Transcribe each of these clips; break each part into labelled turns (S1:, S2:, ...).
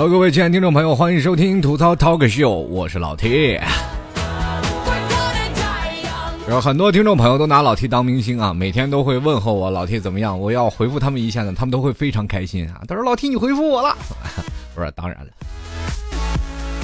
S1: Hello，各位亲爱的听众朋友，欢迎收听吐槽 Talk Show，我是老 T。有很多听众朋友都拿老 T 当明星啊，每天都会问候我老 T 怎么样，我要回复他们一下呢，他们都会非常开心啊。他说老 T 你回复我了，我说当然了。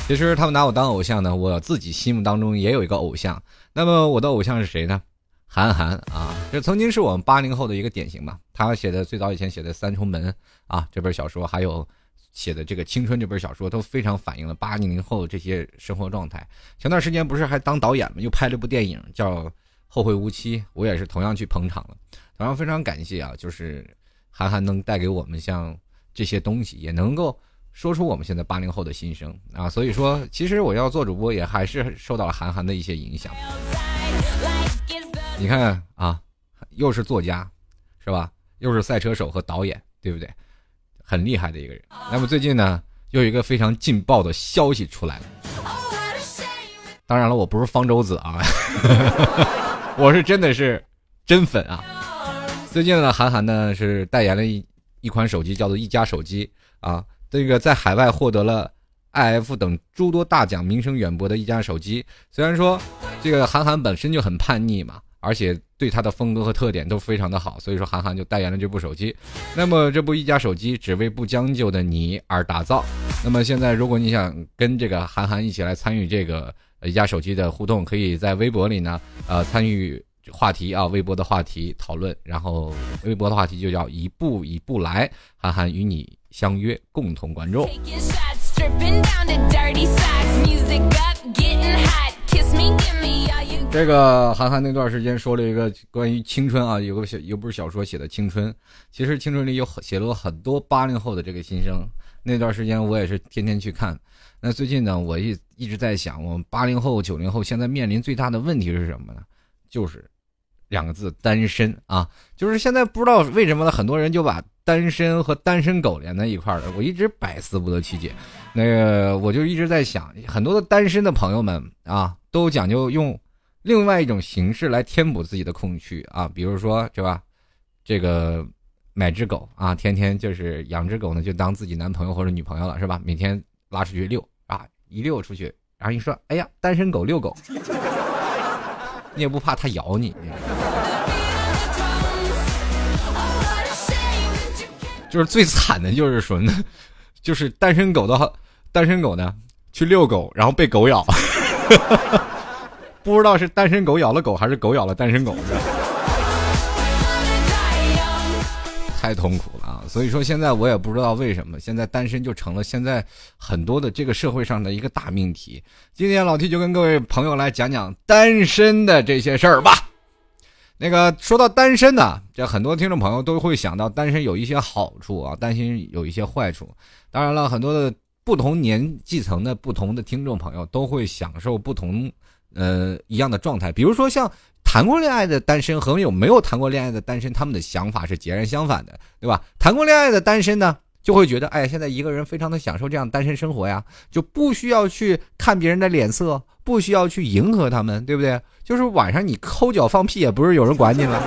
S1: 其实他们拿我当偶像呢，我自己心目当中也有一个偶像。那么我的偶像是谁呢？韩寒啊，这曾经是我们八零后的一个典型嘛。他写的最早以前写的《三重门》啊这本小说，还有。写的这个《青春》这本小说都非常反映了八零后这些生活状态。前段时间不是还当导演吗？又拍了部电影叫《后会无期》，我也是同样去捧场了。同样非常感谢啊，就是韩寒能带给我们像这些东西，也能够说出我们现在八零后的心声啊。所以说，其实我要做主播也还是受到了韩寒的一些影响。你看啊，又是作家，是吧？又是赛车手和导演，对不对？很厉害的一个人。那么最近呢，又有一个非常劲爆的消息出来了。当然了，我不是方舟子啊，我是真的是真粉啊。最近呢，韩寒呢是代言了一一款手机，叫做一加手机啊。这个在海外获得了 iF 等诸多大奖，名声远播的一加手机。虽然说这个韩寒本身就很叛逆嘛。而且对他的风格和特点都非常的好，所以说韩寒就代言了这部手机。那么这部一加手机只为不将就的你而打造。那么现在如果你想跟这个韩寒一起来参与这个一加手机的互动，可以在微博里呢，呃，参与话题啊，微博的话题讨论。然后微博的话题就叫一步一步来，韩寒与你相约，共同关注。这个韩寒那段时间说了一个关于青春啊，有个小有本小说写的青春，其实青春里有写了很多八零后的这个心声。那段时间我也是天天去看。那最近呢，我一一直在想，我们八零后、九零后现在面临最大的问题是什么呢？就是两个字：单身啊。就是现在不知道为什么呢，很多人就把单身和单身狗连在一块儿了。我一直百思不得其解。那个我就一直在想，很多的单身的朋友们啊，都讲究用。另外一种形式来填补自己的空虚啊，比如说是吧，这个买只狗啊，天天就是养只狗呢，就当自己男朋友或者女朋友了，是吧？每天拉出去遛啊，一遛出去，然后一说，哎呀，单身狗遛狗，你也不怕它咬你，就是最惨的就是说呢，就是单身狗的单身狗呢去遛狗，然后被狗咬。不知道是单身狗咬了狗，还是狗咬了单身狗，太痛苦了啊！所以说现在我也不知道为什么，现在单身就成了现在很多的这个社会上的一个大命题。今天老 T 就跟各位朋友来讲讲单身的这些事儿吧。那个说到单身呢，这很多听众朋友都会想到单身有一些好处啊，担心有一些坏处。当然了，很多的不同年纪层的不同的听众朋友都会享受不同。呃，一样的状态，比如说像谈过恋爱的单身和有没有谈过恋爱的单身，他们的想法是截然相反的，对吧？谈过恋爱的单身呢，就会觉得，哎，现在一个人非常的享受这样单身生活呀，就不需要去看别人的脸色，不需要去迎合他们，对不对？就是晚上你抠脚放屁也不是有人管你了。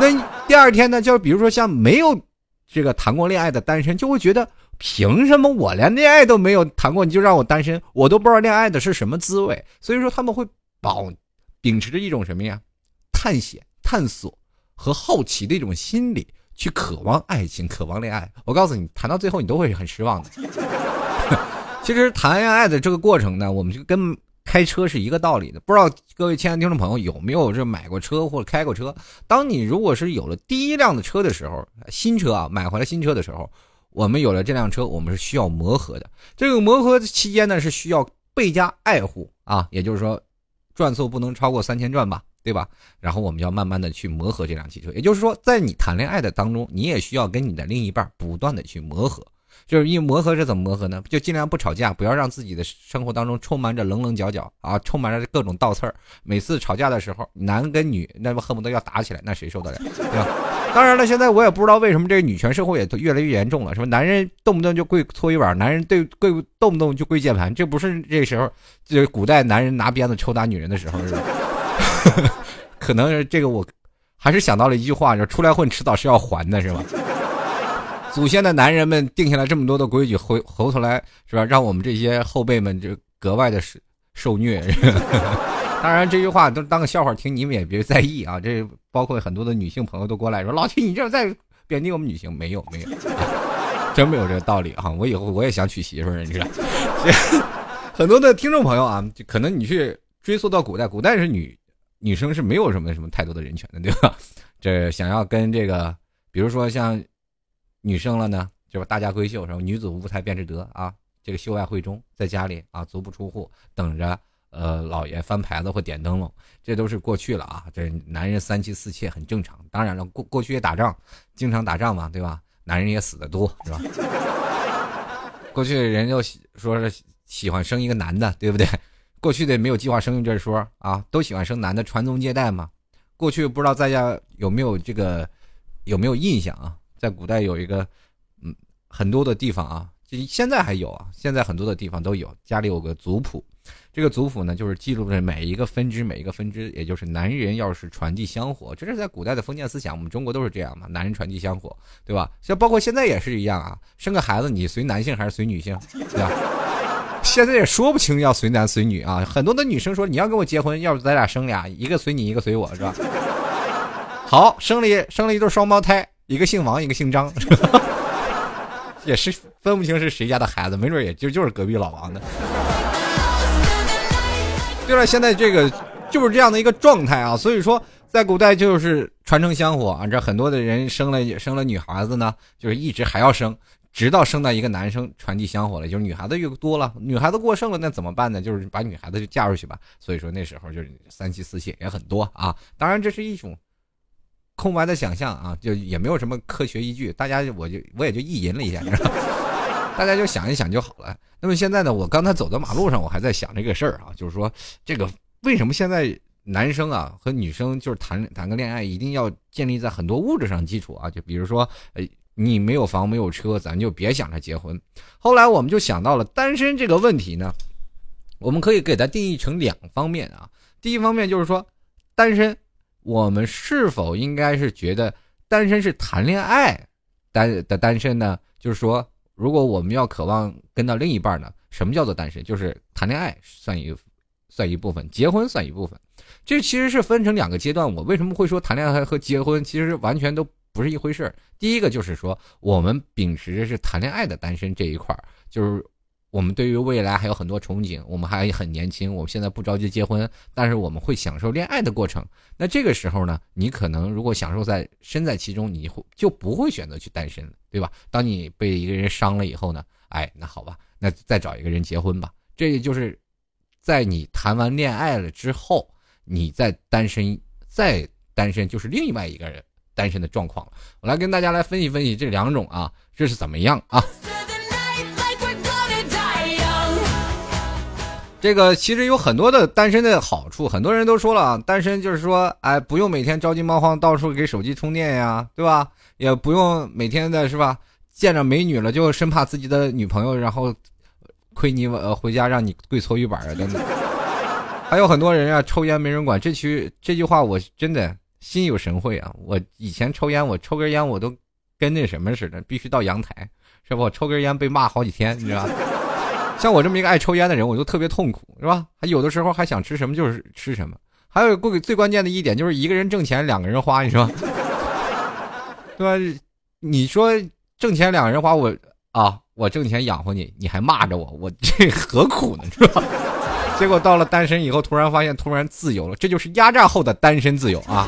S1: 那第二天呢，就比如说像没有这个谈过恋爱的单身，就会觉得。凭什么我连恋爱都没有谈过，你就让我单身？我都不知道恋爱的是什么滋味。所以说他们会保秉持着一种什么呀？探险、探索和好奇的一种心理，去渴望爱情、渴望恋爱。我告诉你，谈到最后你都会很失望的。其实谈恋爱的这个过程呢，我们就跟开车是一个道理的。不知道各位亲爱的听众朋友有没有这买过车或者开过车？当你如果是有了第一辆的车的时候，新车啊，买回来新车的时候。我们有了这辆车，我们是需要磨合的。这个磨合期间呢，是需要倍加爱护啊，也就是说，转速不能超过三千转吧，对吧？然后我们要慢慢的去磨合这辆汽车。也就是说，在你谈恋爱的当中，你也需要跟你的另一半不断的去磨合。就是一磨合是怎么磨合呢？就尽量不吵架，不要让自己的生活当中充满着棱棱角角啊，充满着各种倒刺儿。每次吵架的时候，男跟女那不恨不得要打起来，那谁受得了？对吧？当然了，现在我也不知道为什么这个女权社会也越来越严重了。什么男人动不动就跪搓衣板，男人对跪动不动就跪键盘，这不是这时候，这古代男人拿鞭子抽打女人的时候是吧？可能这个我还是想到了一句话，就出来混迟早是要还的，是吧？祖先的男人们定下来这么多的规矩，回回头来是吧？让我们这些后辈们就格外的受受虐。当然，这句话都当个笑话听，你们也别在意啊。这包括很多的女性朋友都过来说：“老七，你这在贬低我们女性？”没有，没有，真没有这个道理啊！我以后我也想娶媳妇儿，你知道。很多的听众朋友啊，就可能你去追溯到古代，古代是女女生是没有什么什么太多的人权的，对吧？这想要跟这个，比如说像女生了呢，就吧？大家闺秀，什么女子无才便是德啊，这个秀外慧中，在家里啊足不出户，等着。呃，老爷翻牌子或点灯笼，这都是过去了啊。这男人三妻四妾很正常。当然了，过过去也打仗，经常打仗嘛，对吧？男人也死的多，是吧？过去人就说是喜欢生一个男的，对不对？过去的没有计划生育这说啊，都喜欢生男的，传宗接代嘛。过去不知道大家有没有这个有没有印象啊？在古代有一个嗯很多的地方啊，现在还有啊，现在很多的地方都有，家里有个族谱。这个族谱呢，就是记录着每一个分支，每一个分支，也就是男人要是传递香火，这是在古代的封建思想，我们中国都是这样嘛，男人传递香火，对吧？像包括现在也是一样啊，生个孩子你随男性还是随女性，对吧？现在也说不清要随男随女啊，很多的女生说你要跟我结婚，要不咱俩生俩，一个随你，一个随我，是吧？好，生了一生了一对双胞胎，一个姓王，一个姓张，也是分不清是谁家的孩子，没准也就就是隔壁老王的。对了，现在这个就是这样的一个状态啊，所以说在古代就是传承香火啊，这很多的人生了生了女孩子呢，就是一直还要生，直到生到一个男生传递香火了，就是女孩子越多了，女孩子过剩了，那怎么办呢？就是把女孩子就嫁出去吧。所以说那时候就是三妻四妾也很多啊。当然这是一种空白的想象啊，就也没有什么科学依据，大家我就我也就意淫了一下。大家就想一想就好了。那么现在呢，我刚才走在马路上，我还在想这个事儿啊，就是说这个为什么现在男生啊和女生就是谈谈个恋爱，一定要建立在很多物质上基础啊？就比如说，呃，你没有房没有车，咱就别想着结婚。后来我们就想到了单身这个问题呢，我们可以给它定义成两方面啊。第一方面就是说，单身，我们是否应该是觉得单身是谈恋爱单的单身呢？就是说。如果我们要渴望跟到另一半呢？什么叫做单身？就是谈恋爱算一算一部分，结婚算一部分。这其实是分成两个阶段。我为什么会说谈恋爱和结婚其实完全都不是一回事第一个就是说，我们秉持着是谈恋爱的单身这一块儿就是。我们对于未来还有很多憧憬，我们还很年轻，我们现在不着急结婚，但是我们会享受恋爱的过程。那这个时候呢，你可能如果享受在身在其中，你会就不会选择去单身，对吧？当你被一个人伤了以后呢，哎，那好吧，那再找一个人结婚吧。这也就是在你谈完恋爱了之后，你再单身，再单身就是另外一个人单身的状况了。我来跟大家来分析分析这两种啊，这是怎么样啊？这个其实有很多的单身的好处，很多人都说了，单身就是说，哎，不用每天着急忙慌到处给手机充电呀，对吧？也不用每天的是吧？见着美女了就生怕自己的女朋友，然后亏你呃回家让你跪搓衣板啊等等。还有很多人啊，抽烟没人管，这句这句话我真的心有神会啊！我以前抽烟，我抽根烟我都跟那什么似的，必须到阳台，是吧？我抽根烟被骂好几天，你知道。像我这么一个爱抽烟的人，我就特别痛苦，是吧？还有的时候还想吃什么就是吃什么。还有最最关键的一点就是一个人挣钱，两个人花，你说，对吧？你说挣钱两个人花，我啊，我挣钱养活你，你还骂着我，我这何苦呢？是吧？结果到了单身以后，突然发现突然自由了，这就是压榨后的单身自由啊！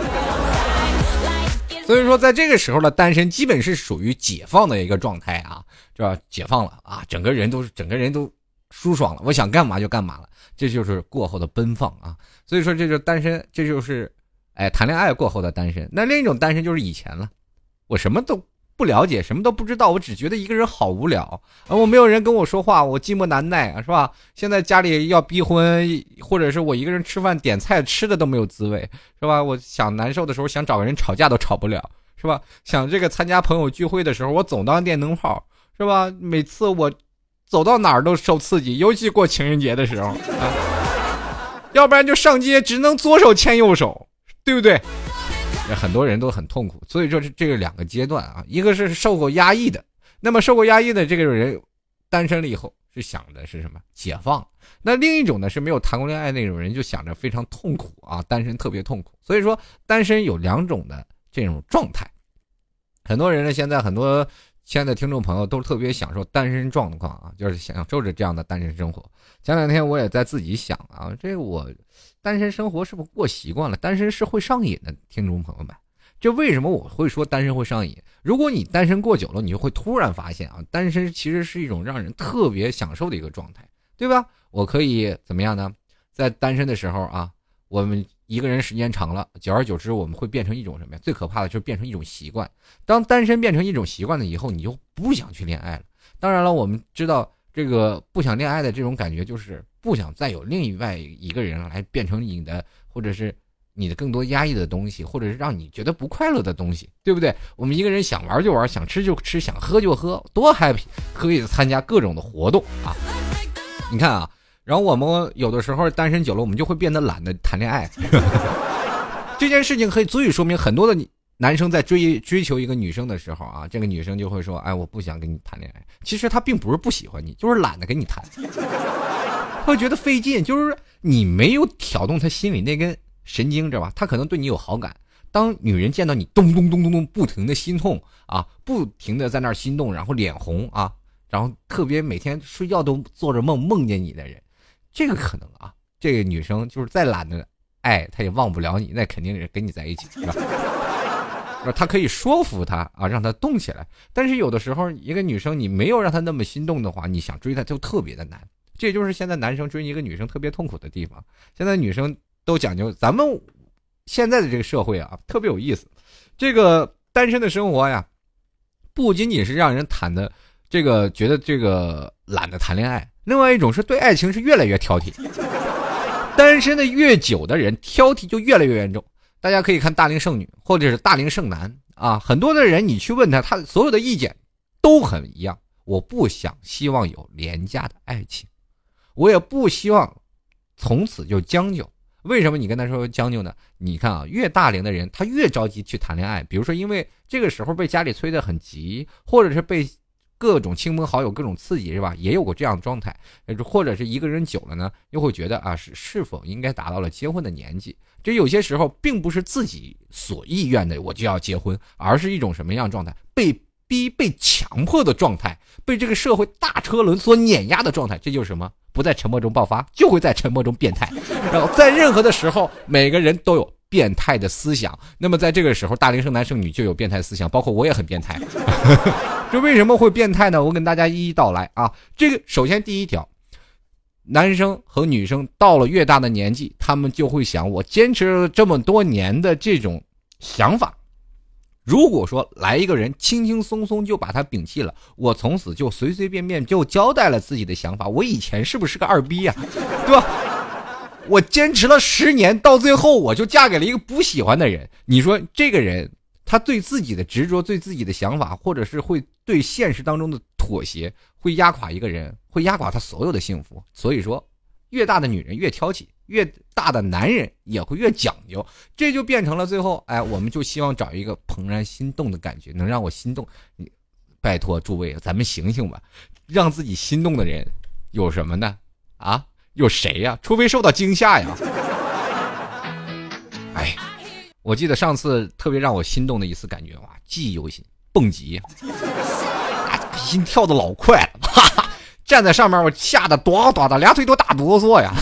S1: 所以说，在这个时候的单身基本是属于解放的一个状态啊，是吧？解放了啊，整个人都是整个人都。舒爽了，我想干嘛就干嘛了，这就是过后的奔放啊！所以说，这就是单身，这就是，哎，谈恋爱过后的单身。那另一种单身就是以前了，我什么都不了解，什么都不知道，我只觉得一个人好无聊啊！我没有人跟我说话，我寂寞难耐啊，是吧？现在家里要逼婚，或者是我一个人吃饭点菜吃的都没有滋味，是吧？我想难受的时候想找个人吵架都吵不了，是吧？想这个参加朋友聚会的时候，我总当电灯泡，是吧？每次我。走到哪儿都受刺激，尤其过情人节的时候啊，要不然就上街只能左手牵右手，对不对？很多人都很痛苦，所以说这这个两个阶段啊，一个是受过压抑的，那么受过压抑的这个人，单身了以后是想的是什么？解放。那另一种呢是没有谈过恋爱那种人，就想着非常痛苦啊，单身特别痛苦。所以说，单身有两种的这种状态。很多人呢，现在很多亲爱的听众朋友都特别享受单身状况啊，就是享受着这样的单身生活。前两天我也在自己想啊，这我单身生活是不是过习惯了？单身是会上瘾的，听众朋友们。这为什么我会说单身会上瘾？如果你单身过久了，你就会突然发现啊，单身其实是一种让人特别享受的一个状态，对吧？我可以怎么样呢？在单身的时候啊，我们一个人时间长了，久而久之，我们会变成一种什么呀？最可怕的就是变成一种习惯。当单身变成一种习惯了以后，你就不想去恋爱了。当然了，我们知道这个不想恋爱的这种感觉，就是不想再有另外一个人来变成你的，或者是。你的更多压抑的东西，或者是让你觉得不快乐的东西，对不对？我们一个人想玩就玩，想吃就吃，想喝就喝，多 happy！可以参加各种的活动啊！你看啊，然后我们有的时候单身久了，我们就会变得懒得谈恋爱。这件事情可以足以说明，很多的男生在追追求一个女生的时候啊，这个女生就会说：“哎，我不想跟你谈恋爱。”其实她并不是不喜欢你，就是懒得跟你谈，会觉得费劲，就是你没有挑动她心里那根。神经知道吧？他可能对你有好感。当女人见到你咚咚咚咚咚不停的心痛啊，不停的在那儿心动，然后脸红啊，然后特别每天睡觉都做着梦梦见你的人，这个可能啊，这个女生就是再懒的爱，她也忘不了你，那肯定是跟你在一起，是吧？她可以说服他啊，让他动起来。但是有的时候，一个女生你没有让她那么心动的话，你想追她就特别的难。这就是现在男生追一个女生特别痛苦的地方。现在女生。都讲究，咱们现在的这个社会啊，特别有意思。这个单身的生活呀，不仅仅是让人谈的这个觉得这个懒得谈恋爱，另外一种是对爱情是越来越挑剔。单身的越久的人，挑剔就越来越严重。大家可以看大龄剩女或者是大龄剩男啊，很多的人你去问他，他所有的意见都很一样。我不想希望有廉价的爱情，我也不希望从此就将就。为什么你跟他说将就呢？你看啊，越大龄的人他越着急去谈恋爱。比如说，因为这个时候被家里催得很急，或者是被各种亲朋好友各种刺激，是吧？也有过这样的状态。或者是一个人久了呢，又会觉得啊，是是否应该达到了结婚的年纪？这有些时候并不是自己所意愿的，我就要结婚，而是一种什么样状态？被逼、被强迫的状态，被这个社会大车轮所碾压的状态。这就是什么？不在沉默中爆发，就会在沉默中变态。然后在任何的时候，每个人都有变态的思想。那么在这个时候，大龄剩男剩女就有变态思想，包括我也很变态。这为什么会变态呢？我跟大家一一道来啊。这个首先第一条，男生和女生到了越大的年纪，他们就会想：我坚持了这么多年的这种想法。如果说来一个人轻轻松松就把他摒弃了，我从此就随随便便就交代了自己的想法，我以前是不是个二逼呀？对吧？我坚持了十年，到最后我就嫁给了一个不喜欢的人。你说这个人，他对自己的执着、对自己的想法，或者是会对现实当中的妥协，会压垮一个人，会压垮他所有的幸福。所以说，越大的女人越挑剔。越大的男人也会越讲究，这就变成了最后，哎，我们就希望找一个怦然心动的感觉，能让我心动。你，拜托诸位，咱们醒醒吧，让自己心动的人有什么呢？啊，有谁呀？除非受到惊吓呀。哎，我记得上次特别让我心动的一次感觉哇，记忆犹新，蹦极，心跳的老快了，哈哈。站在上面，我吓得哆哆的，俩腿都打哆嗦呀。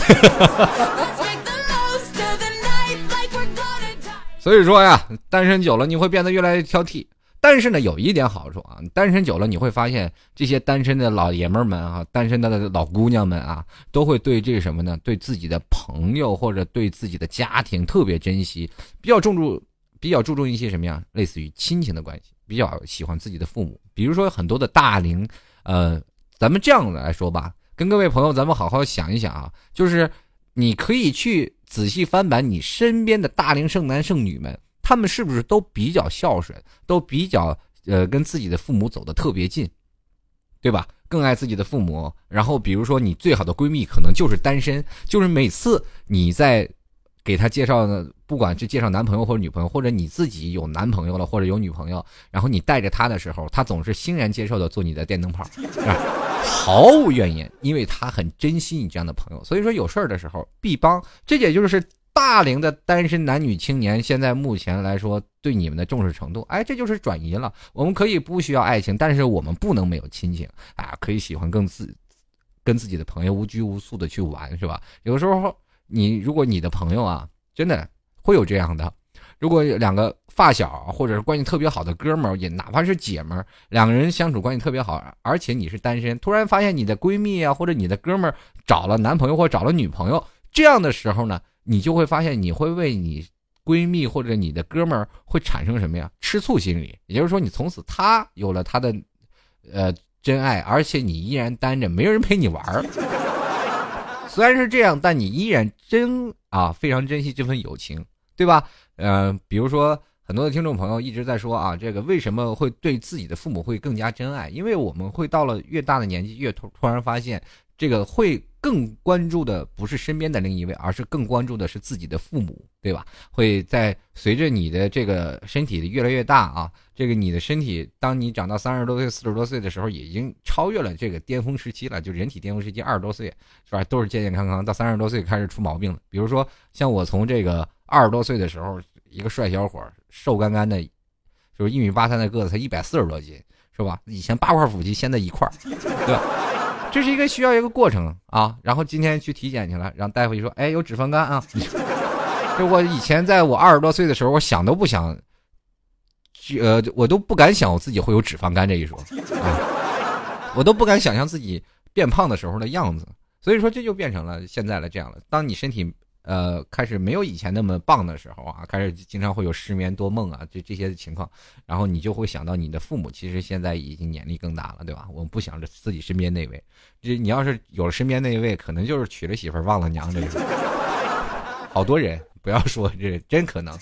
S1: 所以说呀，单身久了你会变得越来越挑剔。但是呢，有一点好处啊，单身久了你会发现，这些单身的老爷们们啊，单身的老姑娘们啊，都会对这个什么呢？对自己的朋友或者对自己的家庭特别珍惜，比较重注，比较注重一些什么呀？类似于亲情的关系，比较喜欢自己的父母。比如说很多的大龄，呃。咱们这样来说吧，跟各位朋友，咱们好好想一想啊，就是你可以去仔细翻版你身边的大龄剩男剩女们，他们是不是都比较孝顺，都比较呃跟自己的父母走的特别近，对吧？更爱自己的父母。然后比如说你最好的闺蜜可能就是单身，就是每次你在给他介绍的，不管是介绍男朋友或者女朋友，或者你自己有男朋友了或者有女朋友，然后你带着他的时候，他总是欣然接受的做你的电灯泡，毫无怨言，因为他很珍惜你这样的朋友。所以说有事儿的时候必帮，这也就是大龄的单身男女青年现在目前来说对你们的重视程度。哎，这就是转移了。我们可以不需要爱情，但是我们不能没有亲情啊！可以喜欢更自跟自己的朋友无拘无束的去玩，是吧？有时候。你如果你的朋友啊，真的会有这样的，如果两个发小或者是关系特别好的哥们儿，也哪怕是姐们儿，两个人相处关系特别好，而且你是单身，突然发现你的闺蜜啊或者你的哥们儿找了男朋友或找了女朋友，这样的时候呢，你就会发现你会为你闺蜜或者你的哥们儿会产生什么呀？吃醋心理，也就是说你从此他有了他的呃真爱，而且你依然单着，没人陪你玩儿。虽然是这样，但你依然真啊非常珍惜这份友情，对吧？呃，比如说很多的听众朋友一直在说啊，这个为什么会对自己的父母会更加珍爱？因为我们会到了越大的年纪，越突突然发现。这个会更关注的不是身边的另一位，而是更关注的是自己的父母，对吧？会在随着你的这个身体的越来越大啊，这个你的身体，当你长到三十多岁、四十多岁的时候，已经超越了这个巅峰时期了，就人体巅峰时期二十多岁是吧？都是健健康康，到三十多岁开始出毛病了。比如说像我从这个二十多岁的时候，一个帅小伙，瘦干干的，就是一米八三的个子，才一百四十多斤，是吧？以前八块腹肌，现在一块对吧？这是一个需要一个过程啊，然后今天去体检去了，然后大夫一说，哎，有脂肪肝啊。就我以前在我二十多岁的时候，我想都不想，呃，我都不敢想我自己会有脂肪肝这一说啊，我都不敢想象自己变胖的时候的样子。所以说，这就变成了现在的这样了。当你身体。呃，开始没有以前那么棒的时候啊，开始经常会有失眠多梦啊，这这些情况，然后你就会想到你的父母其实现在已经年龄更大了，对吧？我们不想着自己身边那位，这你要是有了身边那一位，可能就是娶了媳妇忘了娘这个，好多人不要说这真可能。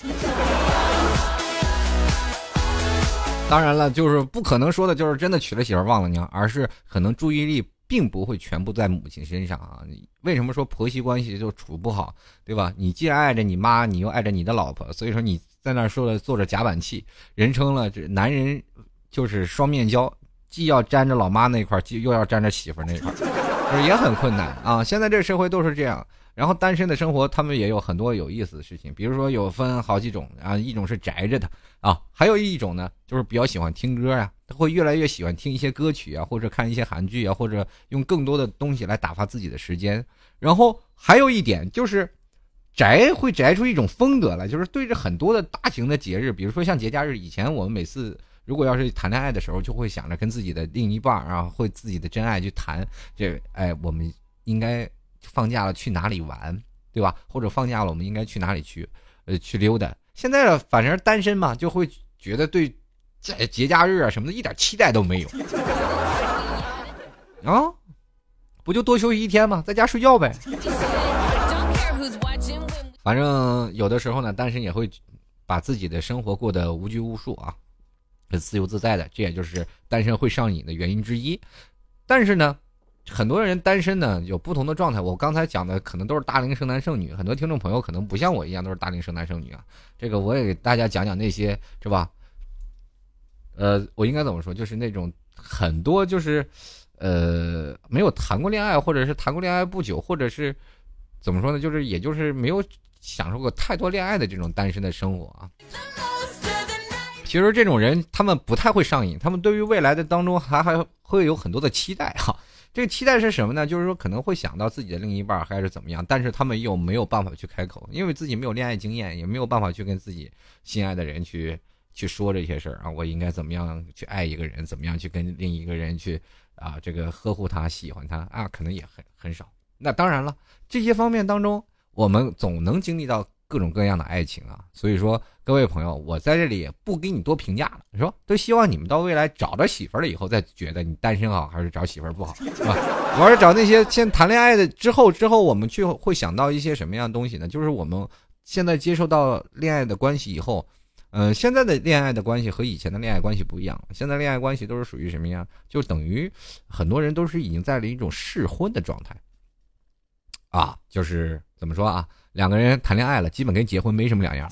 S1: 当然了，就是不可能说的就是真的娶了媳妇忘了娘，而是可能注意力。并不会全部在母亲身上啊！为什么说婆媳关系就处不好，对吧？你既然爱着你妈，你又爱着你的老婆，所以说你在那说了坐着夹板气，人称了这男人就是双面胶，既要粘着老妈那块，又要粘着媳妇那块，就是也很困难啊！现在这社会都是这样。然后单身的生活，他们也有很多有意思的事情，比如说有分好几种啊，一种是宅着的啊，还有一种呢，就是比较喜欢听歌呀，他会越来越喜欢听一些歌曲啊，或者看一些韩剧啊，或者用更多的东西来打发自己的时间。然后还有一点就是，宅会宅出一种风格来，就是对着很多的大型的节日，比如说像节假日，以前我们每次如果要是谈恋爱的时候，就会想着跟自己的另一半啊，会自己的真爱去谈，这哎，我们应该。放假了去哪里玩，对吧？或者放假了我们应该去哪里去，呃，去溜达。现在反正单身嘛，就会觉得对节节假日啊什么的一点期待都没有。啊，不就多休息一天吗？在家睡觉呗。反正有的时候呢，单身也会把自己的生活过得无拘无束啊，是自由自在的。这也就是单身会上瘾的原因之一。但是呢。很多人单身呢，有不同的状态。我刚才讲的可能都是大龄剩男剩女，很多听众朋友可能不像我一样都是大龄剩男剩女啊。这个我也给大家讲讲那些是吧？呃，我应该怎么说？就是那种很多就是，呃，没有谈过恋爱，或者是谈过恋爱不久，或者是怎么说呢？就是也就是没有享受过太多恋爱的这种单身的生活啊。其实这种人他们不太会上瘾，他们对于未来的当中还还会有很多的期待哈。这个期待是什么呢？就是说可能会想到自己的另一半还是怎么样，但是他们又没有办法去开口，因为自己没有恋爱经验，也没有办法去跟自己心爱的人去去说这些事儿啊。我应该怎么样去爱一个人？怎么样去跟另一个人去啊？这个呵护他、喜欢他啊？可能也很很少。那当然了，这些方面当中，我们总能经历到。各种各样的爱情啊，所以说各位朋友，我在这里也不给你多评价了，说都希望你们到未来找着媳妇儿了以后再觉得你单身好还是找媳妇儿不好，是吧？我是找那些先谈恋爱的之后，之后我们去会想到一些什么样的东西呢？就是我们现在接受到恋爱的关系以后，嗯，现在的恋爱的关系和以前的恋爱关系不一样，现在恋爱关系都是属于什么样？就等于很多人都是已经在了一种试婚的状态，啊，就是怎么说啊？两个人谈恋爱了，基本跟结婚没什么两样，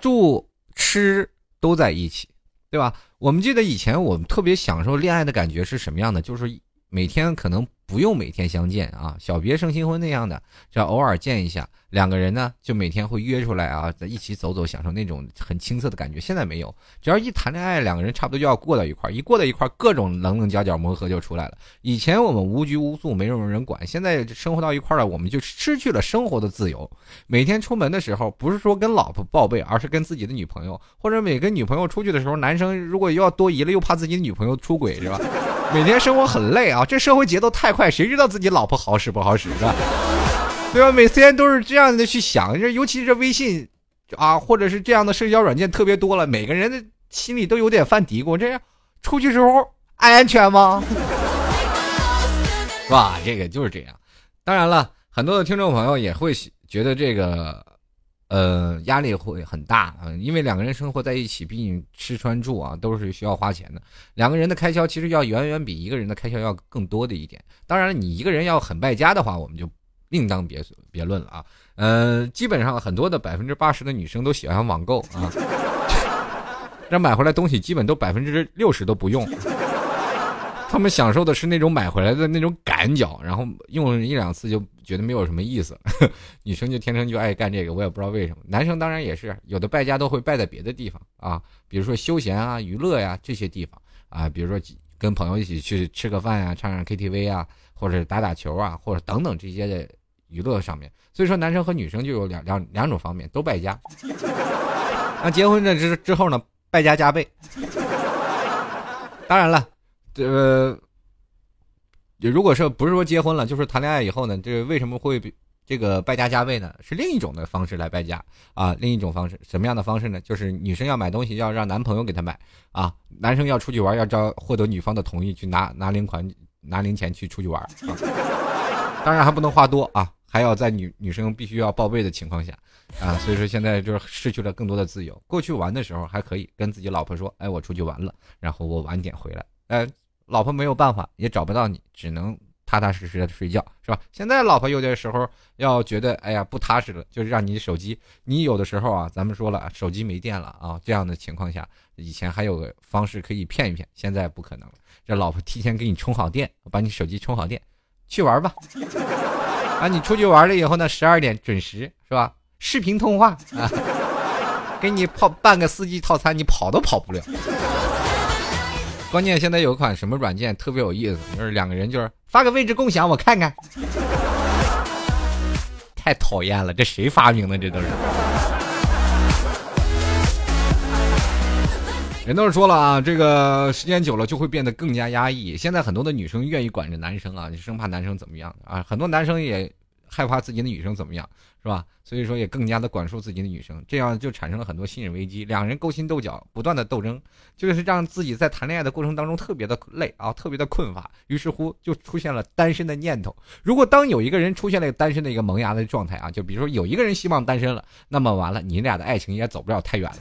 S1: 住吃都在一起，对吧？我们记得以前我们特别享受恋爱的感觉是什么样的？就是每天可能不用每天相见啊，小别胜新婚那样的，只要偶尔见一下。两个人呢，就每天会约出来啊，在一起走走，享受那种很青涩的感觉。现在没有，只要一谈恋爱，两个人差不多就要过到一块儿，一过到一块儿，各种棱棱角角磨合就出来了。以前我们无拘无束，没有人管，现在生活到一块儿了，我们就失去了生活的自由。每天出门的时候，不是说跟老婆报备，而是跟自己的女朋友，或者每跟女朋友出去的时候，男生如果又要多疑了，又怕自己的女朋友出轨，是吧？每天生活很累啊，这社会节奏太快，谁知道自己老婆好使不好使，是吧？对吧？每天都是这样的去想，这尤其是微信，啊，或者是这样的社交软件特别多了，每个人的心里都有点犯嘀咕：这样出去时候安全吗？是吧？这个就是这样。当然了，很多的听众朋友也会觉得这个，呃，压力会很大啊，因为两个人生活在一起，毕竟吃穿住啊都是需要花钱的，两个人的开销其实要远远比一个人的开销要更多的一点。当然了，你一个人要很败家的话，我们就。另当别别论了啊，呃，基本上很多的百分之八十的女生都喜欢网购啊，这买回来东西基本都百分之六十都不用，他们享受的是那种买回来的那种感觉，然后用一两次就觉得没有什么意思。女生就天生就爱干这个，我也不知道为什么。男生当然也是，有的败家都会败在别的地方啊，比如说休闲啊、娱乐呀这些地方啊，比如说跟朋友一起去吃个饭呀、唱唱 KTV 啊，或者打打球啊，或者等等这些的。娱乐上面，所以说男生和女生就有两两两种方面都败家。那结婚这之之后呢，败家加倍。当然了，这如果说不是说结婚了，就是谈恋爱以后呢，这为什么会这个败家加倍呢？是另一种的方式来败家啊，另一种方式，什么样的方式呢？就是女生要买东西要让男朋友给她买啊，男生要出去玩要招获得女方的同意去拿拿零款拿零钱去出去玩啊，当然还不能花多啊。还要在女女生必须要报备的情况下，啊，所以说现在就是失去了更多的自由。过去玩的时候还可以跟自己老婆说，哎，我出去玩了，然后我晚点回来。哎，老婆没有办法，也找不到你，只能踏踏实实的睡觉，是吧？现在老婆有的时候要觉得，哎呀，不踏实了，就是让你手机，你有的时候啊，咱们说了，手机没电了啊，这样的情况下，以前还有个方式可以骗一骗，现在不可能了。这老婆提前给你充好电，把你手机充好电，去玩吧。啊，你出去玩了以后呢，十二点准时是吧？视频通话啊，给你泡办个四 G 套餐，你跑都跑不了。关键现在有一款什么软件特别有意思，就是两个人就是发个位置共享，我看看。太讨厌了，这谁发明的？这都是。人都是说了啊，这个时间久了就会变得更加压抑。现在很多的女生愿意管着男生啊，生怕男生怎么样啊。很多男生也害怕自己的女生怎么样，是吧？所以说也更加的管束自己的女生，这样就产生了很多信任危机。两人勾心斗角，不断的斗争，就是让自己在谈恋爱的过程当中特别的累啊，特别的困乏。于是乎就出现了单身的念头。如果当有一个人出现了单身的一个萌芽的状态啊，就比如说有一个人希望单身了，那么完了，你俩的爱情也走不了太远了。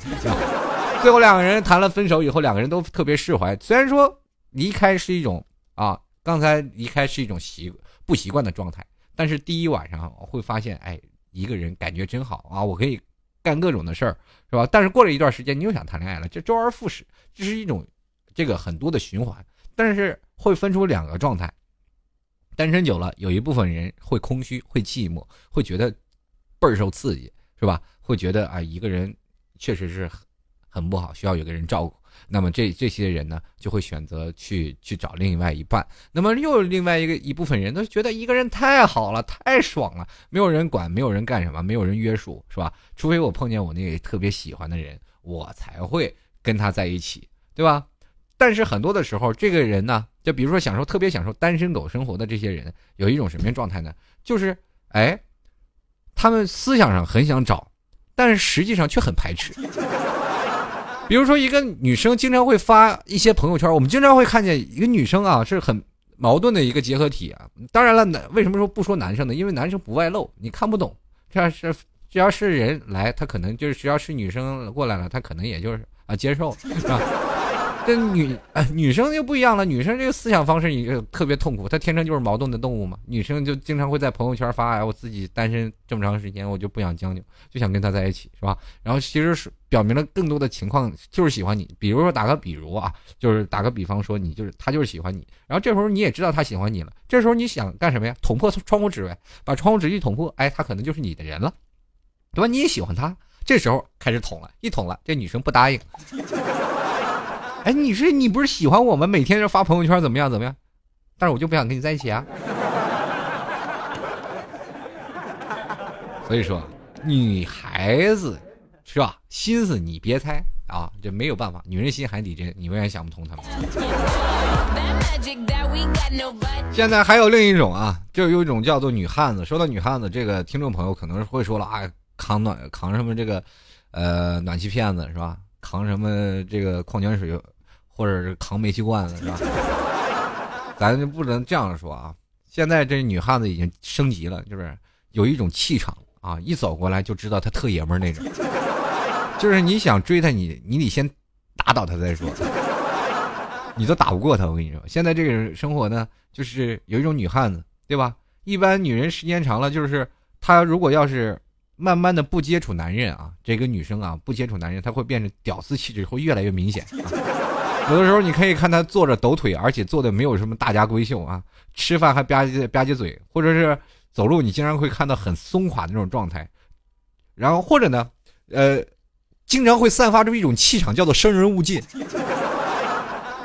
S1: 最后两个人谈了分手以后，两个人都特别释怀。虽然说离开是一种啊，刚才离开是一种习不习惯的状态，但是第一晚上会发现，哎，一个人感觉真好啊，我可以干各种的事儿，是吧？但是过了一段时间，你又想谈恋爱了，这周而复始，这是一种这个很多的循环。但是会分出两个状态，单身久了，有一部分人会空虚，会寂寞，会觉得倍儿受刺激，是吧？会觉得啊，一个人确实是。很不好，需要有个人照顾。那么这这些人呢，就会选择去去找另外一半。那么又有另外一个一部分人都觉得一个人太好了，太爽了，没有人管，没有人干什么，没有人约束，是吧？除非我碰见我那个特别喜欢的人，我才会跟他在一起，对吧？但是很多的时候，这个人呢，就比如说享受特别享受单身狗生活的这些人，有一种什么样状态呢？就是哎，他们思想上很想找，但是实际上却很排斥。比如说，一个女生经常会发一些朋友圈，我们经常会看见一个女生啊，是很矛盾的一个结合体啊。当然了，男为什么说不说男生呢？因为男生不外露，你看不懂。这要是只要是人来，他可能就是只要是女生过来了，他可能也就是啊接受，是吧？跟女，女生就不一样了。女生这个思想方式也特别痛苦，她天生就是矛盾的动物嘛。女生就经常会在朋友圈发：“哎，我自己单身这么长时间，我就不想将就，就想跟他在一起，是吧？”然后其实是表明了更多的情况，就是喜欢你。比如说打个比如啊，就是打个比方说，你就是他就是喜欢你。然后这时候你也知道他喜欢你了，这时候你想干什么呀？捅破窗户纸呗，把窗户纸一捅破，哎，他可能就是你的人了，对吧？你也喜欢他，这时候开始捅了，一捅了，这女生不答应。哎，你是你不是喜欢我吗？每天就发朋友圈怎么样怎么样？但是我就不想跟你在一起啊。所以说，女孩子是吧？心思你别猜啊，这没有办法，女人心海底针，你永远想不通他们。现在还有另一种啊，就有一种叫做女汉子。说到女汉子，这个听众朋友可能会说了啊，扛暖扛什么这个，呃，暖气片子是吧？扛什么这个矿泉水，或者是扛煤气罐子是吧？咱就不能这样说啊！现在这女汉子已经升级了，就是有一种气场啊，一走过来就知道她特爷们儿那种。就是你想追她，你你得先打倒她再说，你都打不过她。我跟你说，现在这个生活呢，就是有一种女汉子，对吧？一般女人时间长了，就是她如果要是。慢慢的不接触男人啊，这个女生啊不接触男人，她会变成屌丝气质会越来越明显。有的时候你可以看她坐着抖腿，而且做的没有什么大家闺秀啊，吃饭还吧唧吧唧嘴，或者是走路你经常会看到很松垮的那种状态。然后或者呢，呃，经常会散发出一种气场，叫做生人勿近。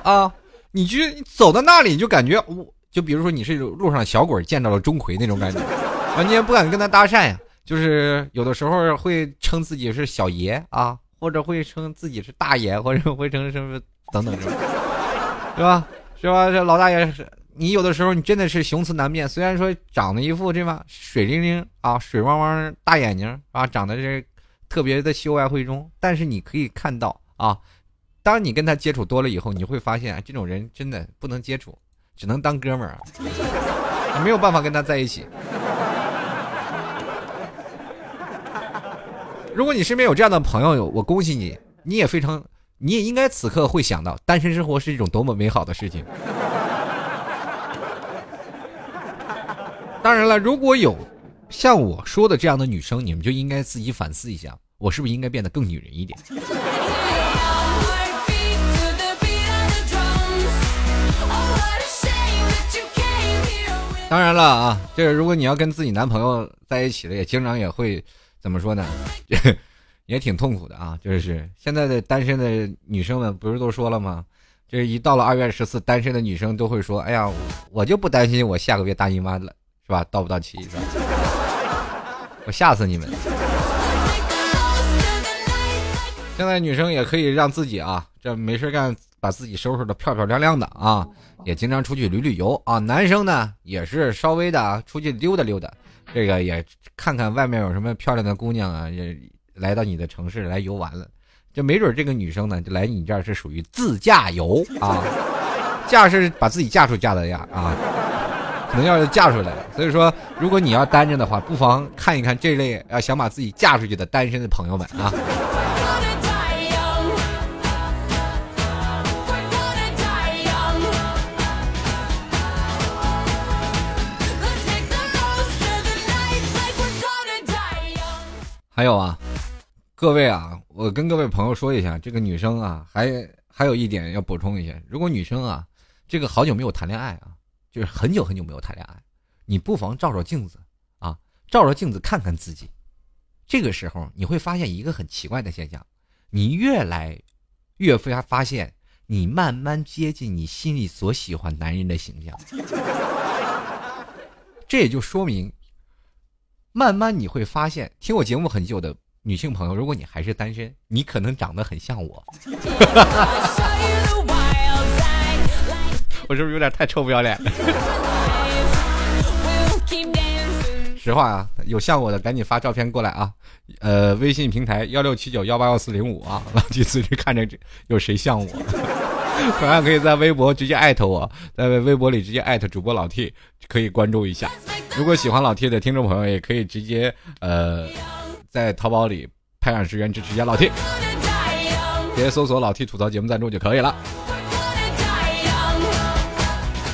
S1: 啊，你去走到那里你就感觉，我就比如说你是路上小鬼见到了钟馗那种感觉啊，你也不敢跟他搭讪呀。就是有的时候会称自己是小爷啊，或者会称自己是大爷，或者会称什么等等，是吧？是吧？这老大爷是，你有的时候你真的是雄雌难辨。虽然说长得一副这吧水灵灵啊、水汪汪大眼睛啊，长得是特别的秀外慧中，但是你可以看到啊，当你跟他接触多了以后，你会发现这种人真的不能接触，只能当哥们儿你，没有办法跟他在一起。如果你身边有这样的朋友，我恭喜你，你也非常，你也应该此刻会想到，单身生活是一种多么美好的事情。当然了，如果有像我说的这样的女生，你们就应该自己反思一下，我是不是应该变得更女人一点？当然了啊，这个如果你要跟自己男朋友在一起了，也经常也会。怎么说呢，也挺痛苦的啊！就是现在的单身的女生们，不是都说了吗？这一到了二月十四，单身的女生都会说：“哎呀，我就不担心我下个月大姨妈了，是吧？到不到期是吧？我吓死你们！”现在女生也可以让自己啊，这没事干，把自己收拾的漂漂亮亮的啊，也经常出去旅旅游啊。男生呢，也是稍微的出去溜达溜达。这个也看看外面有什么漂亮的姑娘啊，也来到你的城市来游玩了，就没准这个女生呢，就来你这儿是属于自驾游啊，嫁是把自己嫁出嫁的呀啊，可能要是嫁出来了。所以说，如果你要单着的话，不妨看一看这类啊想把自己嫁出去的单身的朋友们啊。还有啊，各位啊，我跟各位朋友说一下，这个女生啊，还还有一点要补充一下，如果女生啊，这个好久没有谈恋爱啊，就是很久很久没有谈恋爱，你不妨照照镜子啊，照照镜子看看自己，这个时候你会发现一个很奇怪的现象，你越来越发发现，你慢慢接近你心里所喜欢男人的形象，这也就说明。慢慢你会发现，听我节目很久的女性朋友，如果你还是单身，你可能长得很像我。我是不是有点太臭不要脸了？实话啊，有像我的赶紧发照片过来啊！呃，微信平台幺六七九幺八幺四零五啊，老弟自己看着有谁像我。同样可以在微博直接艾特我，在微博里直接艾特主播老 T，可以关注一下。如果喜欢老 T 的听众朋友，也可以直接呃，在淘宝里拍上十元支持一下老 T，直接搜索“老 T 吐槽节目赞助”就可以了。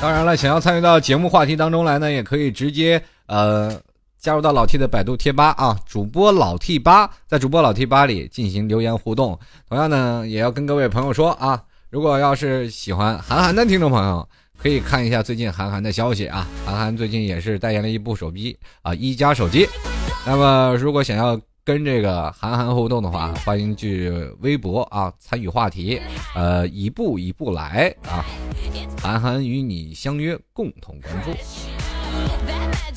S1: 当然了，想要参与到节目话题当中来呢，也可以直接呃加入到老 T 的百度贴吧啊，主播老 T 吧，在主播老 T 吧里进行留言互动。同样呢，也要跟各位朋友说啊，如果要是喜欢韩寒的听众朋友，可以看一下最近韩寒的消息啊。韩寒最近也是代言了一部手机啊，一加手机。那么如果想要跟这个韩寒互动的话，欢迎去微博啊参与话题，呃，一步一步来啊，韩寒与你相约，共同关注。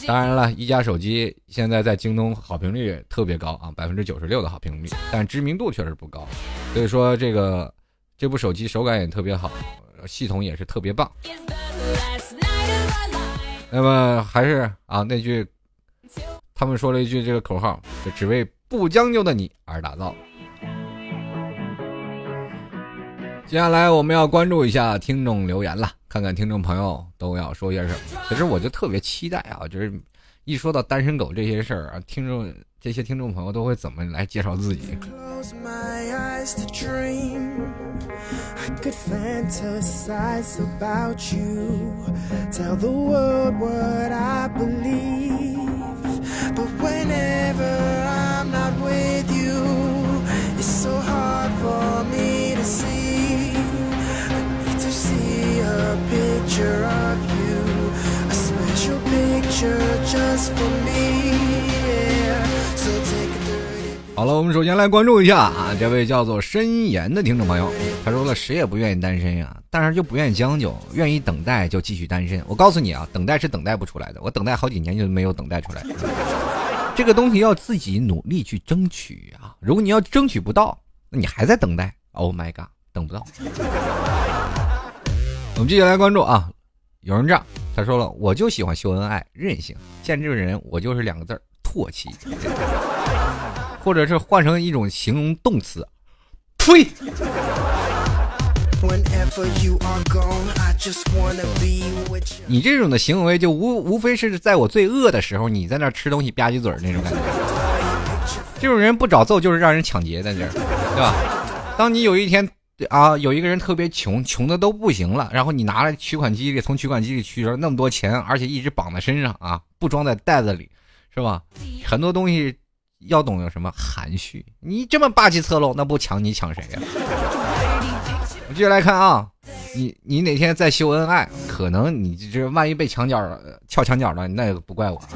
S1: 当然了，一加手机现在在京东好评率特别高啊，百分之九十六的好评率，但知名度确实不高，所以说这个这部手机手感也特别好，系统也是特别棒。那么还是啊那句，他们说了一句这个口号，就只为。不将就的你而打造。接下来我们要关注一下听众留言了，看看听众朋友都要说些什么。其实我就特别期待啊，就是一说到单身狗这些事儿啊，听众这些听众朋友都会怎么来介绍自己。好了，我们首先来关注一下啊，这位叫做申言的听众朋友，他说了，谁也不愿意单身呀，但是就不愿意将就，愿意等待就继续单身。我告诉你啊，等待是等待不出来的，我等待好几年就没有等待出来。这个东西要自己努力去争取啊，如果你要争取不到，那你还在等待，Oh my god，等不到。我们继续来关注啊，有人这样。他说了，我就喜欢秀恩爱、任性，见这种人我就是两个字儿唾弃，或者是换成一种形容动词，呸！你这种的行为就无无非是在我最饿的时候，你在那吃东西吧唧嘴那种感觉。这种人不找揍就是让人抢劫在这儿，对吧？当你有一天。对啊，有一个人特别穷，穷的都不行了，然后你拿了取款机里，从取款机里取出那么多钱，而且一直绑在身上啊，不装在袋子里，是吧？很多东西要懂得什么含蓄。你这么霸气侧漏，那不抢你抢谁呀？我继续来看啊，你你哪天再秀恩爱，可能你这万一被墙角撬墙角了，那也不怪我啊。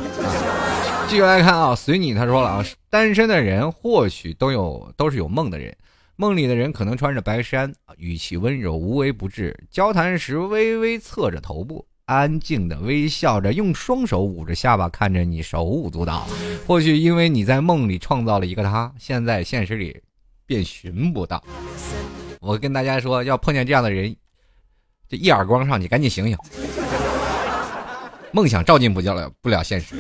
S1: 继续来看啊，随你他说了啊，单身的人或许都有都是有梦的人。梦里的人可能穿着白衫，语气温柔，无微不至。交谈时微微侧着头部，安静的微笑着，用双手捂着下巴看着你，手舞足蹈。或许因为你在梦里创造了一个他，现在现实里便寻不到。我跟大家说，要碰见这样的人，就一耳光上去，赶紧醒醒。梦想照进不了不了现实。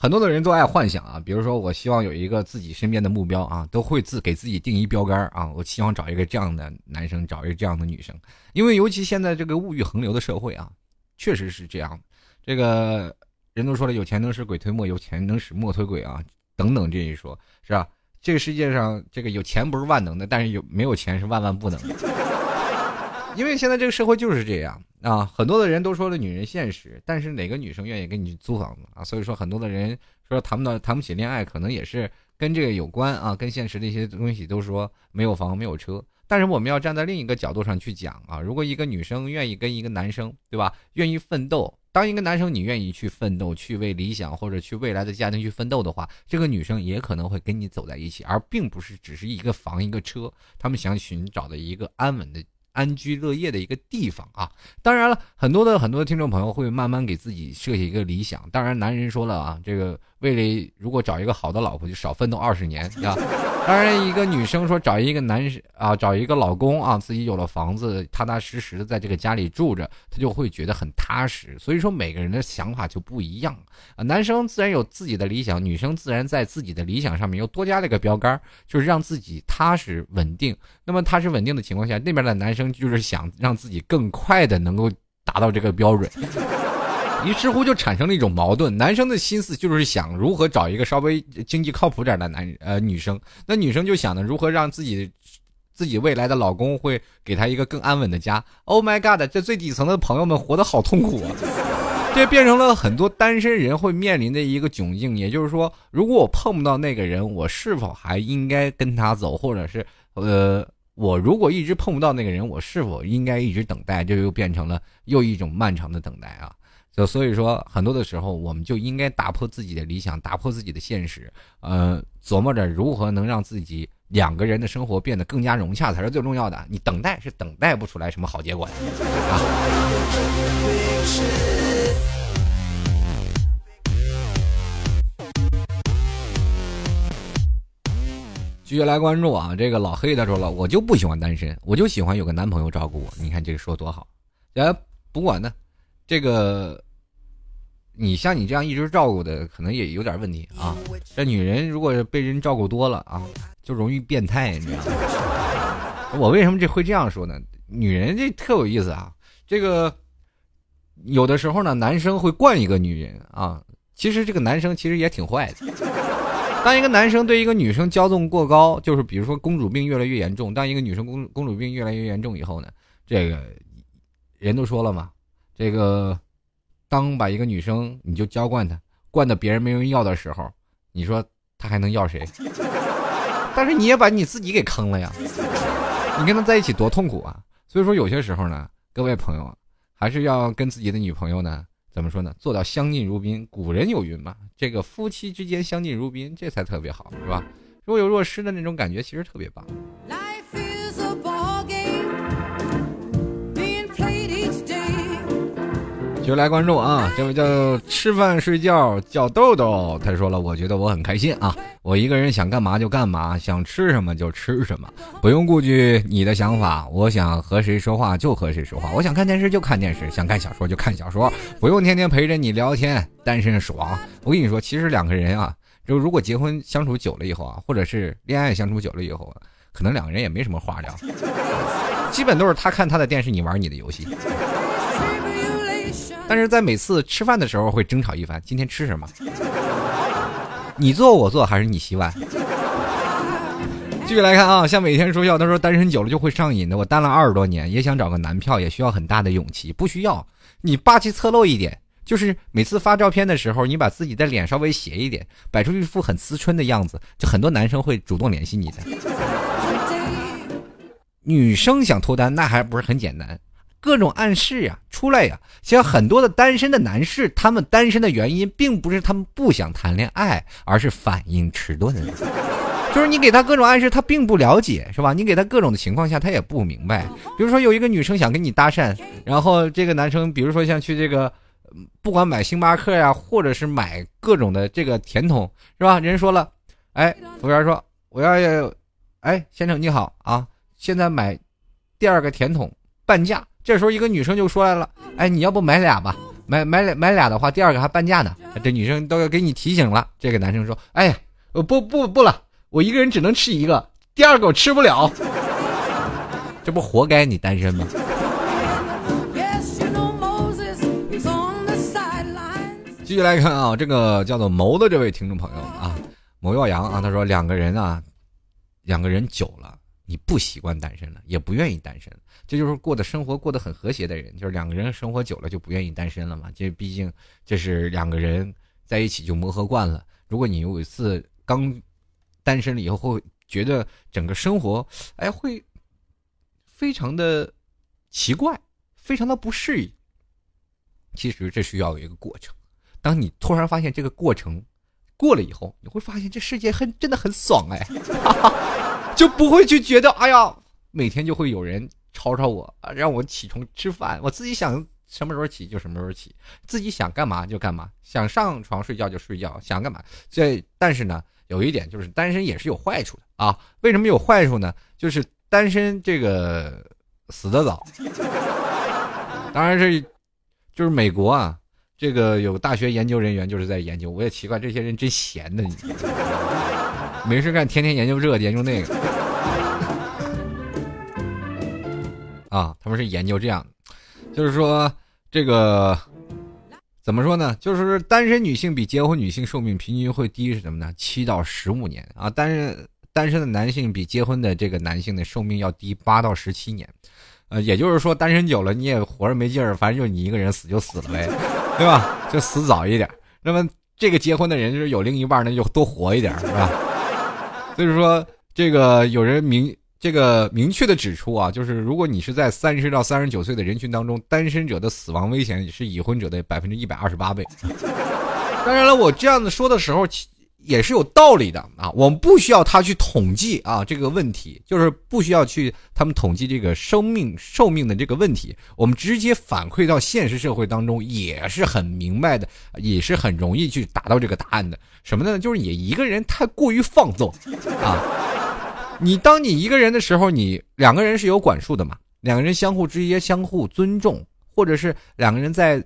S1: 很多的人都爱幻想啊，比如说我希望有一个自己身边的目标啊，都会自给自己定一标杆啊。我希望找一个这样的男生，找一个这样的女生，因为尤其现在这个物欲横流的社会啊，确实是这样。这个人都说了，有钱能使鬼推磨，有钱能使磨推鬼啊，等等这一说，是吧？这个世界上，这个有钱不是万能的，但是有没有钱是万万不能的。因为现在这个社会就是这样啊，很多的人都说了女人现实，但是哪个女生愿意跟你租房子啊？所以说很多的人说谈不到谈不起恋爱，可能也是跟这个有关啊，跟现实的一些东西都说没有房没有车。但是我们要站在另一个角度上去讲啊，如果一个女生愿意跟一个男生，对吧？愿意奋斗，当一个男生你愿意去奋斗，去为理想或者去未来的家庭去奋斗的话，这个女生也可能会跟你走在一起，而并不是只是一个房一个车，他们想寻找的一个安稳的。安居乐业的一个地方啊！当然了，很多的很多的听众朋友会慢慢给自己设下一个理想。当然，男人说了啊，这个。为了如果找一个好的老婆，就少奋斗二十年啊！当然，一个女生说找一个男生啊，找一个老公啊，自己有了房子，踏踏实实的在这个家里住着，她就会觉得很踏实。所以说，每个人的想法就不一样啊。男生自然有自己的理想，女生自然在自己的理想上面又多加了一个标杆，就是让自己踏实稳定。那么踏实稳定的情况下，那边的男生就是想让自己更快的能够达到这个标准。于是乎就产生了一种矛盾，男生的心思就是想如何找一个稍微经济靠谱点的男呃女生，那女生就想呢如何让自己自己未来的老公会给她一个更安稳的家。Oh my god！这最底层的朋友们活得好痛苦啊！这变成了很多单身人会面临的一个窘境。也就是说，如果我碰不到那个人，我是否还应该跟他走？或者是，呃，我如果一直碰不到那个人，我是否应该一直等待？这又变成了又一种漫长的等待啊！就所以说，很多的时候，我们就应该打破自己的理想，打破自己的现实，呃，琢磨着如何能让自己两个人的生活变得更加融洽，才是最重要的。你等待是等待不出来什么好结果的啊！继续来关注啊，这个老黑他说了，我就不喜欢单身，我就喜欢有个男朋友照顾我。你看这个说多好，哎，不管呢，这个。你像你这样一直照顾的，可能也有点问题啊。这女人如果被人照顾多了啊，就容易变态，你知道吗？我为什么这会这样说呢？女人这特有意思啊。这个有的时候呢，男生会惯一个女人啊，其实这个男生其实也挺坏的。当一个男生对一个女生骄纵过高，就是比如说公主病越来越严重。当一个女生公公主病越来越严重以后呢，这个人都说了嘛，这个。当把一个女生你就娇惯她，惯的别人没人要的时候，你说她还能要谁？但是你也把你自己给坑了呀！你跟她在一起多痛苦啊！所以说有些时候呢，各位朋友还是要跟自己的女朋友呢，怎么说呢？做到相敬如宾。古人有云嘛，这个夫妻之间相敬如宾，这才特别好，是吧？若有若失的那种感觉，其实特别棒。就来关注啊！这位叫吃饭睡觉叫豆豆，他说了，我觉得我很开心啊！我一个人想干嘛就干嘛，想吃什么就吃什么，不用顾及你的想法。我想和谁说话就和谁说话，我想看电视就看电视，想看小说就看小说，不用天天陪着你聊天，单身爽。我跟你说，其实两个人啊，就如果结婚相处久了以后啊，或者是恋爱相处久了以后啊，可能两个人也没什么话聊，基本都是他看他的电视，你玩你的游戏。但是在每次吃饭的时候会争吵一番。今天吃什么？你做我做还是你洗碗？继续来看啊，像每天说笑，他说单身久了就会上瘾的。我单了二十多年，也想找个男票，也需要很大的勇气。不需要你霸气侧漏一点，就是每次发照片的时候，你把自己的脸稍微斜一点，摆出一副很思春的样子，就很多男生会主动联系你的。女生想脱单，那还不是很简单。各种暗示呀，出来呀！像很多的单身的男士，他们单身的原因，并不是他们不想谈恋爱，而是反应迟钝。就是你给他各种暗示，他并不了解，是吧？你给他各种的情况下，他也不明白。比如说，有一个女生想跟你搭讪，然后这个男生，比如说像去这个，不管买星巴克呀，或者是买各种的这个甜筒，是吧？人说了，哎，服务员说我要，哎，先生你好啊，现在买第二个甜筒半价。这时候，一个女生就说来了：“哎，你要不买俩吧？买买俩买俩的话，第二个还半价呢。”这女生都要给你提醒了。这个男生说：“哎，不不不了，我一个人只能吃一个，第二个我吃不了。这不活该你单身吗？”继续来看啊，这个叫做谋的这位听众朋友啊，谋耀阳啊，他说两个人啊，两个人久了。你不习惯单身了，也不愿意单身，这就是过的生活过得很和谐的人，就是两个人生活久了就不愿意单身了嘛。这毕竟这是两个人在一起就磨合惯了。如果你有一次刚单身了以后，会觉得整个生活哎会非常的奇怪，非常的不适应。其实这需要有一个过程。当你突然发现这个过程过了以后，你会发现这世界很真的很爽哎。就不会去觉得，哎呀，每天就会有人吵吵我，让我起床吃饭，我自己想什么时候起就什么时候起，自己想干嘛就干嘛，想上床睡觉就睡觉，想干嘛。这但是呢，有一点就是单身也是有坏处的啊。为什么有坏处呢？就是单身这个死得早。当然是，就是美国啊，这个有大学研究人员就是在研究，我也奇怪这些人真闲的。没事干，天天研究这个研究那个，啊，他们是研究这样，就是说这个怎么说呢？就是单身女性比结婚女性寿命平均会低是什么呢？七到十五年啊！单身单身的男性比结婚的这个男性的寿命要低八到十七年，呃，也就是说单身久了你也活着没劲儿，反正就你一个人死就死了呗，对吧？就死早一点。那么这个结婚的人就是有另一半，那就多活一点，是吧？所以说这个有人明这个明确的指出啊，就是如果你是在三十到三十九岁的人群当中，单身者的死亡危险是已婚者的百分之一百二十八倍。当然了，我这样子说的时候。也是有道理的啊，我们不需要他去统计啊这个问题，就是不需要去他们统计这个生命寿命的这个问题，我们直接反馈到现实社会当中也是很明白的，也是很容易去达到这个答案的。什么呢？就是你一个人太过于放纵啊，你当你一个人的时候，你两个人是有管束的嘛，两个人相互之间相互尊重，或者是两个人在，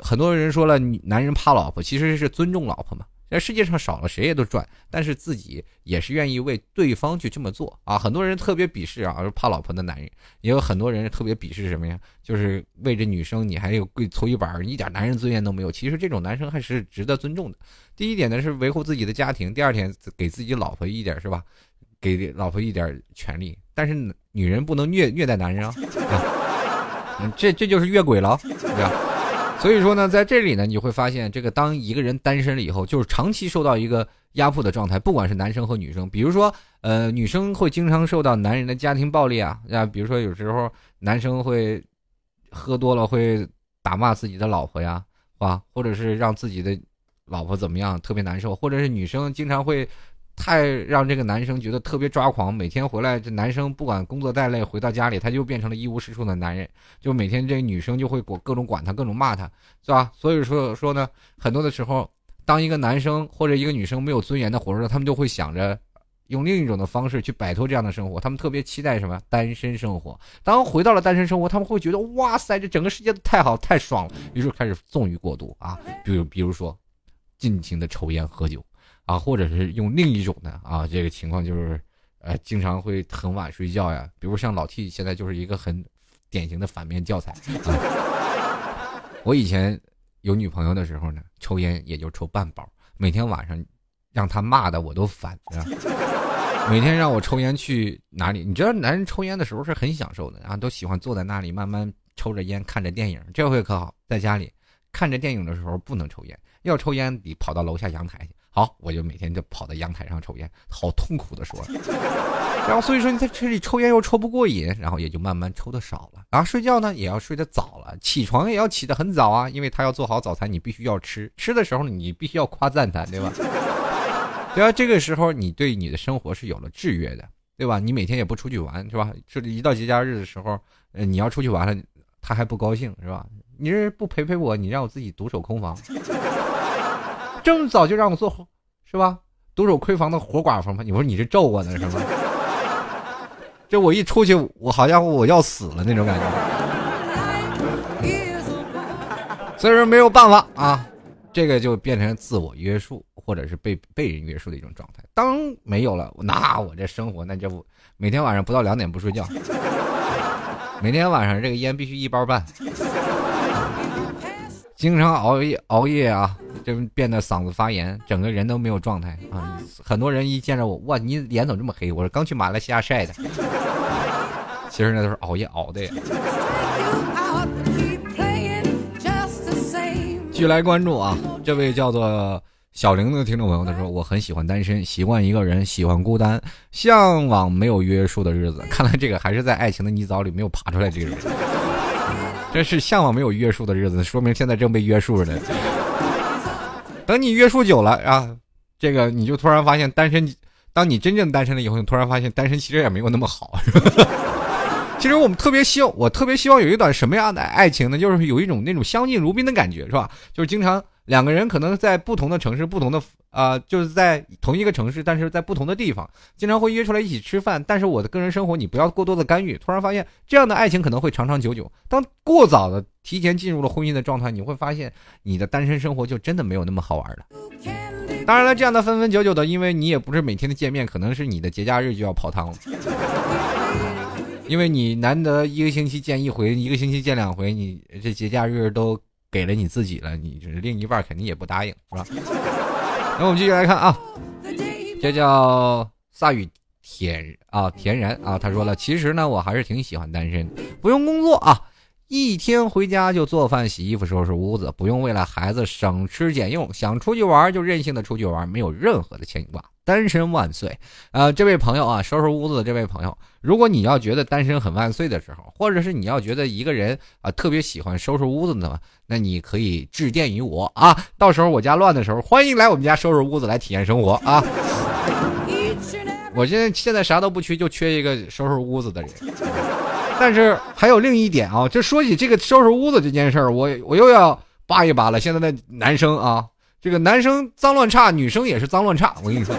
S1: 很多人说了，男人怕老婆，其实是尊重老婆嘛。在世界上少了谁也都赚，但是自己也是愿意为对方去这么做啊！很多人特别鄙视啊，怕老婆的男人，也有很多人特别鄙视什么呀？就是为这女生你还有跪搓衣板，一点男人尊严都没有。其实这种男生还是值得尊重的。第一点呢是维护自己的家庭，第二点给自己老婆一点是吧？给老婆一点权利，但是女人不能虐虐待男人啊！啊，这这就是越轨了，对吧？所以说呢，在这里呢，你会发现，这个当一个人单身了以后，就是长期受到一个压迫的状态，不管是男生和女生。比如说，呃，女生会经常受到男人的家庭暴力啊，啊，比如说有时候男生会喝多了会打骂自己的老婆呀，啊，或者是让自己的老婆怎么样特别难受，或者是女生经常会。太让这个男生觉得特别抓狂，每天回来这男生不管工作再累，回到家里他就变成了一无是处的男人，就每天这女生就会管各种管他，各种骂他，是吧？所以说说呢，很多的时候，当一个男生或者一个女生没有尊严的活着，他们就会想着用另一种的方式去摆脱这样的生活，他们特别期待什么单身生活。当回到了单身生活，他们会觉得哇塞，这整个世界都太好太爽了，于是开始纵欲过度啊，比如比如说，尽情的抽烟喝酒。啊，或者是用另一种的啊，这个情况就是，呃，经常会很晚睡觉呀。比如像老 T 现在就是一个很典型的反面教材。我以前有女朋友的时候呢，抽烟也就抽半包，每天晚上让她骂的我都烦。每天让我抽烟去哪里？你知道男人抽烟的时候是很享受的，然后都喜欢坐在那里慢慢抽着烟看着电影。这回可好，在家里看着电影的时候不能抽烟，要抽烟得跑到楼下阳台去。好，我就每天就跑到阳台上抽烟，好痛苦的说。然后所以说你在这里抽烟又抽不过瘾，然后也就慢慢抽的少了。然后睡觉呢也要睡得早了，起床也要起得很早啊，因为他要做好早餐，你必须要吃。吃的时候你必须要夸赞他，对吧？对啊，这个时候你对你的生活是有了制约的，对吧？你每天也不出去玩，是吧？这一到节假日的时候，呃，你要出去玩了，他还不高兴，是吧？你是不陪陪我，你让我自己独守空房。这么早就让我做，是吧？独守闺房的活寡妇吗？你说你是咒我呢是吗？这我一出去，我好家伙，我要死了那种感觉。所以说没有办法啊，这个就变成自我约束，或者是被被人约束的一种状态。当没有了，那我这生活那就每天晚上不到两点不睡觉，每天晚上这个烟必须一包半，经常熬夜熬夜啊。就变得嗓子发炎，整个人都没有状态啊！很多人一见着我，哇，你脸怎么这么黑？我说刚去马来西亚晒的，其实那都是熬夜熬的。呀。继续来关注啊，这位叫做小玲的听众朋友，他说我很喜欢单身，习惯一个人，喜欢孤单，向往没有约束的日子。看来这个还是在爱情的泥沼里没有爬出来。这个人，这是向往没有约束的日子，说明现在正被约束着呢。等你约束久了啊，这个你就突然发现单身。当你真正单身了以后，你突然发现单身其实也没有那么好。其实我们特别希望，我特别希望有一段什么样的爱情呢？就是有一种那种相敬如宾的感觉，是吧？就是经常。两个人可能在不同的城市，不同的啊，就是在同一个城市，但是在不同的地方，经常会约出来一起吃饭。但是我的个人生活你不要过多的干预。突然发现这样的爱情可能会长长久久。当过早的提前进入了婚姻的状态，你会发现你的单身生活就真的没有那么好玩了。当然了，这样的分分久久的，因为你也不是每天的见面，可能是你的节假日就要泡汤了，因为你难得一个星期见一回，一个星期见两回，你这节假日都。给了你自己了，你就是另一半肯定也不答应，是吧？那我们继续来看啊，这叫萨雨田啊田然啊，他说了，其实呢，我还是挺喜欢单身，不用工作啊，一天回家就做饭、洗衣服、收拾屋子，不用为了孩子省吃俭用，想出去玩就任性的出去玩，没有任何的牵挂。单身万岁！啊，这位朋友啊，收拾屋子的这位朋友，如果你要觉得单身很万岁的时候，或者是你要觉得一个人啊特别喜欢收拾屋子的，那你可以致电于我啊，到时候我家乱的时候，欢迎来我们家收拾屋子来体验生活啊。我现在现在啥都不缺，就缺一个收拾屋子的人。但是还有另一点啊，这说起这个收拾屋子这件事儿，我我又要扒一扒了。现在的男生啊。这个男生脏乱差，女生也是脏乱差。我跟你说，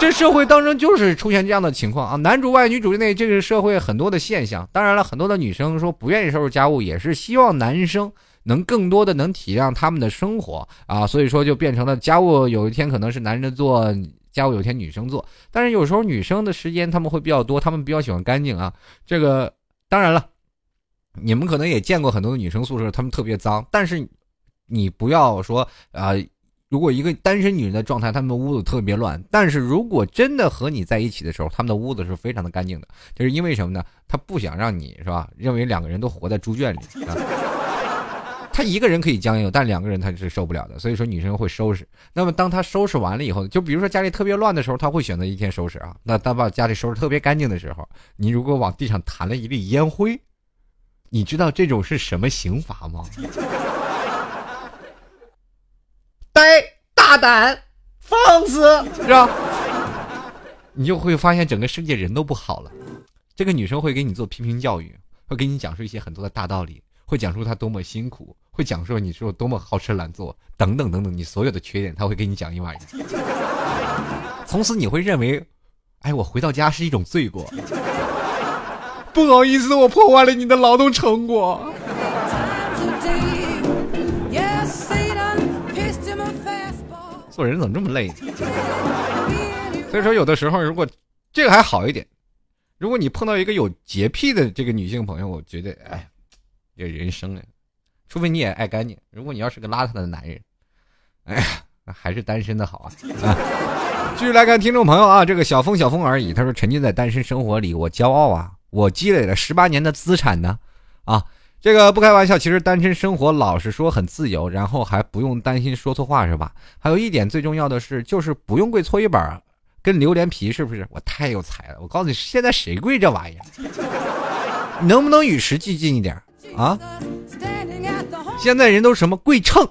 S1: 这社会当中就是出现这样的情况啊，男主外女主内，这个社会很多的现象。当然了，很多的女生说不愿意收拾家务，也是希望男生能更多的能体谅他们的生活啊，所以说就变成了家务有一天可能是男人做，家务有一天女生做。但是有时候女生的时间他们会比较多，他们比较喜欢干净啊。这个当然了，你们可能也见过很多的女生宿舍，她们特别脏，但是你不要说啊。如果一个单身女人的状态，她们屋子特别乱，但是如果真的和你在一起的时候，她们的屋子是非常的干净的，就是因为什么呢？她不想让你是吧？认为两个人都活在猪圈里。她一个人可以僵硬，但两个人她是受不了的。所以说女生会收拾。那么当她收拾完了以后，就比如说家里特别乱的时候，她会选择一天收拾啊。那当把家里收拾特别干净的时候，你如果往地上弹了一粒烟灰，你知道这种是什么刑罚吗？呆大胆放肆是吧？你就会发现整个世界人都不好了。这个女生会给你做批评教育，会给你讲述一些很多的大道理，会讲述她多么辛苦，会讲述你说多么好吃懒做等等等等，你所有的缺点，她会给你讲一晚上。从此你会认为，哎，我回到家是一种罪过。不好意思，我破坏了你的劳动成果。做人怎么这么累呢？所以说，有的时候如果这个还好一点，如果你碰到一个有洁癖的这个女性朋友，我觉得，哎，这人生啊，除非你也爱干净。如果你要是个邋遢的男人，哎呀，还是单身的好啊！啊，继续来看听众朋友啊，这个小风小风而已。他说：“沉浸在单身生活里，我骄傲啊！我积累了十八年的资产呢，啊。”这个不开玩笑，其实单身生活老实说很自由，然后还不用担心说错话，是吧？还有一点最重要的是，就是不用跪搓衣板跟榴莲皮，是不是？我太有才了！我告诉你，现在谁跪这玩意儿？能不能与时俱进一点啊？现在人都什么跪秤？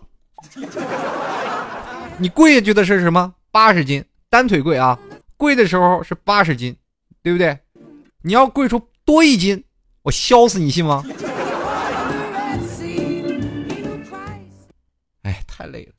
S1: 你跪下去的是什么？八十斤，单腿跪啊！跪的时候是八十斤，对不对？你要跪出多一斤，我削死你，信吗？哎太累了。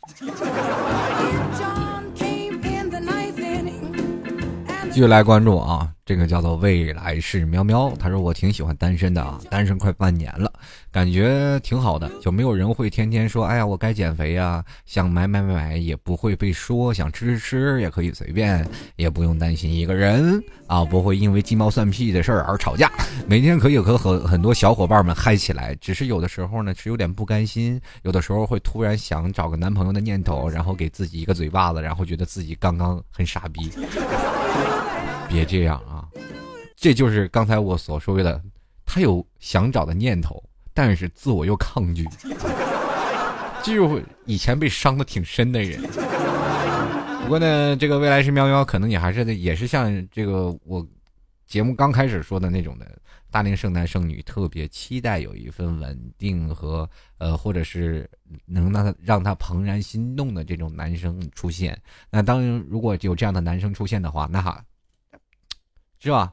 S1: 继续来关注啊，这个叫做未来是喵喵，他说我挺喜欢单身的啊，单身快半年了，感觉挺好的，就没有人会天天说，哎呀我该减肥呀，想买买买买也不会被说，想吃吃吃也可以随便，也不用担心一个人啊，不会因为鸡毛蒜皮的事儿而吵架，每天可以和很很多小伙伴们嗨起来，只是有的时候呢是有点不甘心，有的时候会突然想找个男朋友的念头，然后给自己一个嘴巴子，然后觉得自己刚刚很傻逼。别这样啊！这就是刚才我所说的，他有想找的念头，但是自我又抗拒，就是以前被伤的挺深的人。不过呢，这个未来是喵喵，可能也还是也是像这个我节目刚开始说的那种的大龄剩男剩女，特别期待有一份稳定和呃，或者是能让他让他怦然心动的这种男生出现。那当然如果有这样的男生出现的话，那。是吧？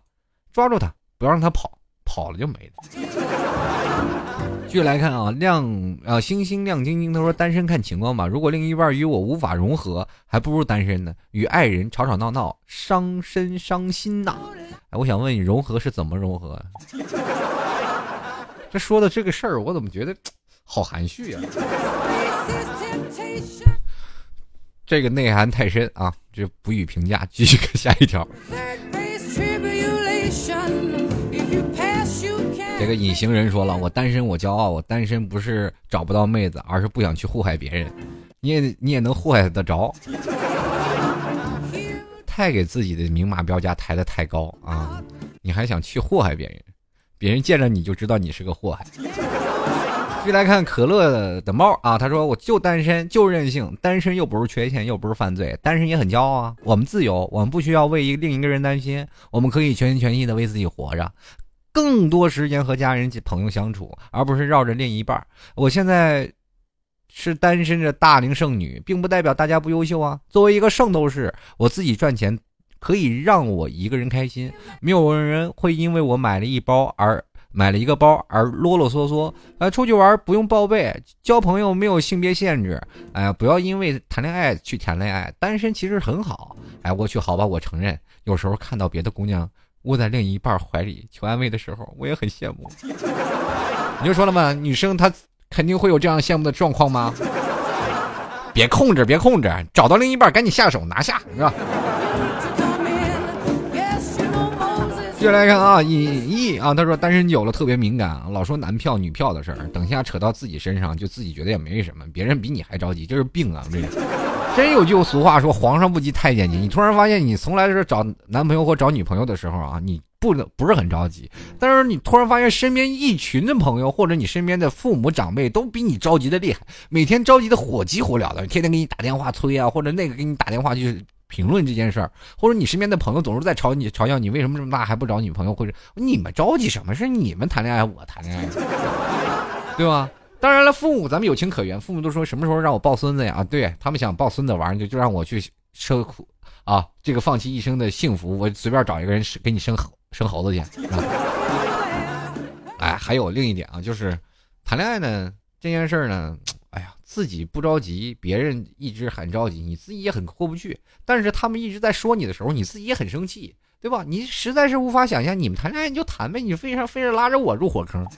S1: 抓住他，不要让他跑，跑了就没了。继续来看啊，亮啊，星星亮晶晶，他说单身看情况吧。如果另一半与我无法融合，还不如单身呢。与爱人吵吵闹闹，伤身伤心呐。哎，我想问你，融合是怎么融合？这说的这个事儿，我怎么觉得好含蓄呀？这个内涵太深啊，这不予评价。继续看下一条。这个隐形人说了：“我单身，我骄傲。我单身不是找不到妹子，而是不想去祸害别人。你也你也能祸害得着？太给自己的明码标价抬得太高啊！你还想去祸害别人，别人见着你就知道你是个祸害。继续来看可乐的猫啊，他说：“我就单身，就任性，单身又不是缺陷，又不是犯罪，单身也很骄傲啊。我们自由，我们不需要为一另一个人担心，我们可以全心全意的为自己活着，更多时间和家人朋友相处，而不是绕着另一半。我现在是单身的大龄剩女，并不代表大家不优秀啊。作为一个圣斗士，我自己赚钱可以让我一个人开心，没有人会因为我买了一包而。”买了一个包而啰啰嗦嗦，啊，出去玩不用报备，交朋友没有性别限制，哎呀，不要因为谈恋爱去谈恋爱，单身其实很好。哎，我去，好吧，我承认，有时候看到别的姑娘窝在另一半怀里求安慰的时候，我也很羡慕。你就说了嘛，女生她肯定会有这样羡慕的状况吗？别控制，别控制，找到另一半赶紧下手拿下，是吧？接来看啊，尹毅啊，他说单身久了特别敏感，老说男票女票的事儿，等下扯到自己身上，就自己觉得也没什么，别人比你还着急，这是病啊！这真有句俗话说，皇上不急太监急。你突然发现你从来是找男朋友或找女朋友的时候啊，你不能不是很着急，但是你突然发现身边一群的朋友或者你身边的父母长辈都比你着急的厉害，每天着急的火急火燎的，天天给你打电话催啊，或者那个给你打电话就是。评论这件事儿，或者你身边的朋友总是在嘲你、嘲笑你，为什么这么大还不找女朋友？或者你们着急什么？是你们谈恋爱，我谈恋爱，对吧？当然了，父母咱们有情可原，父母都说什么时候让我抱孙子呀？对他们想抱孙子玩，就就让我去受苦啊！这个放弃一生的幸福，我随便找一个人给你生猴生猴子去。哎，还有另一点啊，就是谈恋爱呢这件事儿呢。自己不着急，别人一直很着急，你自己也很过不去。但是他们一直在说你的时候，你自己也很生气，对吧？你实在是无法想象，你们谈恋爱你就谈呗，你非常非得拉着我入火坑。啊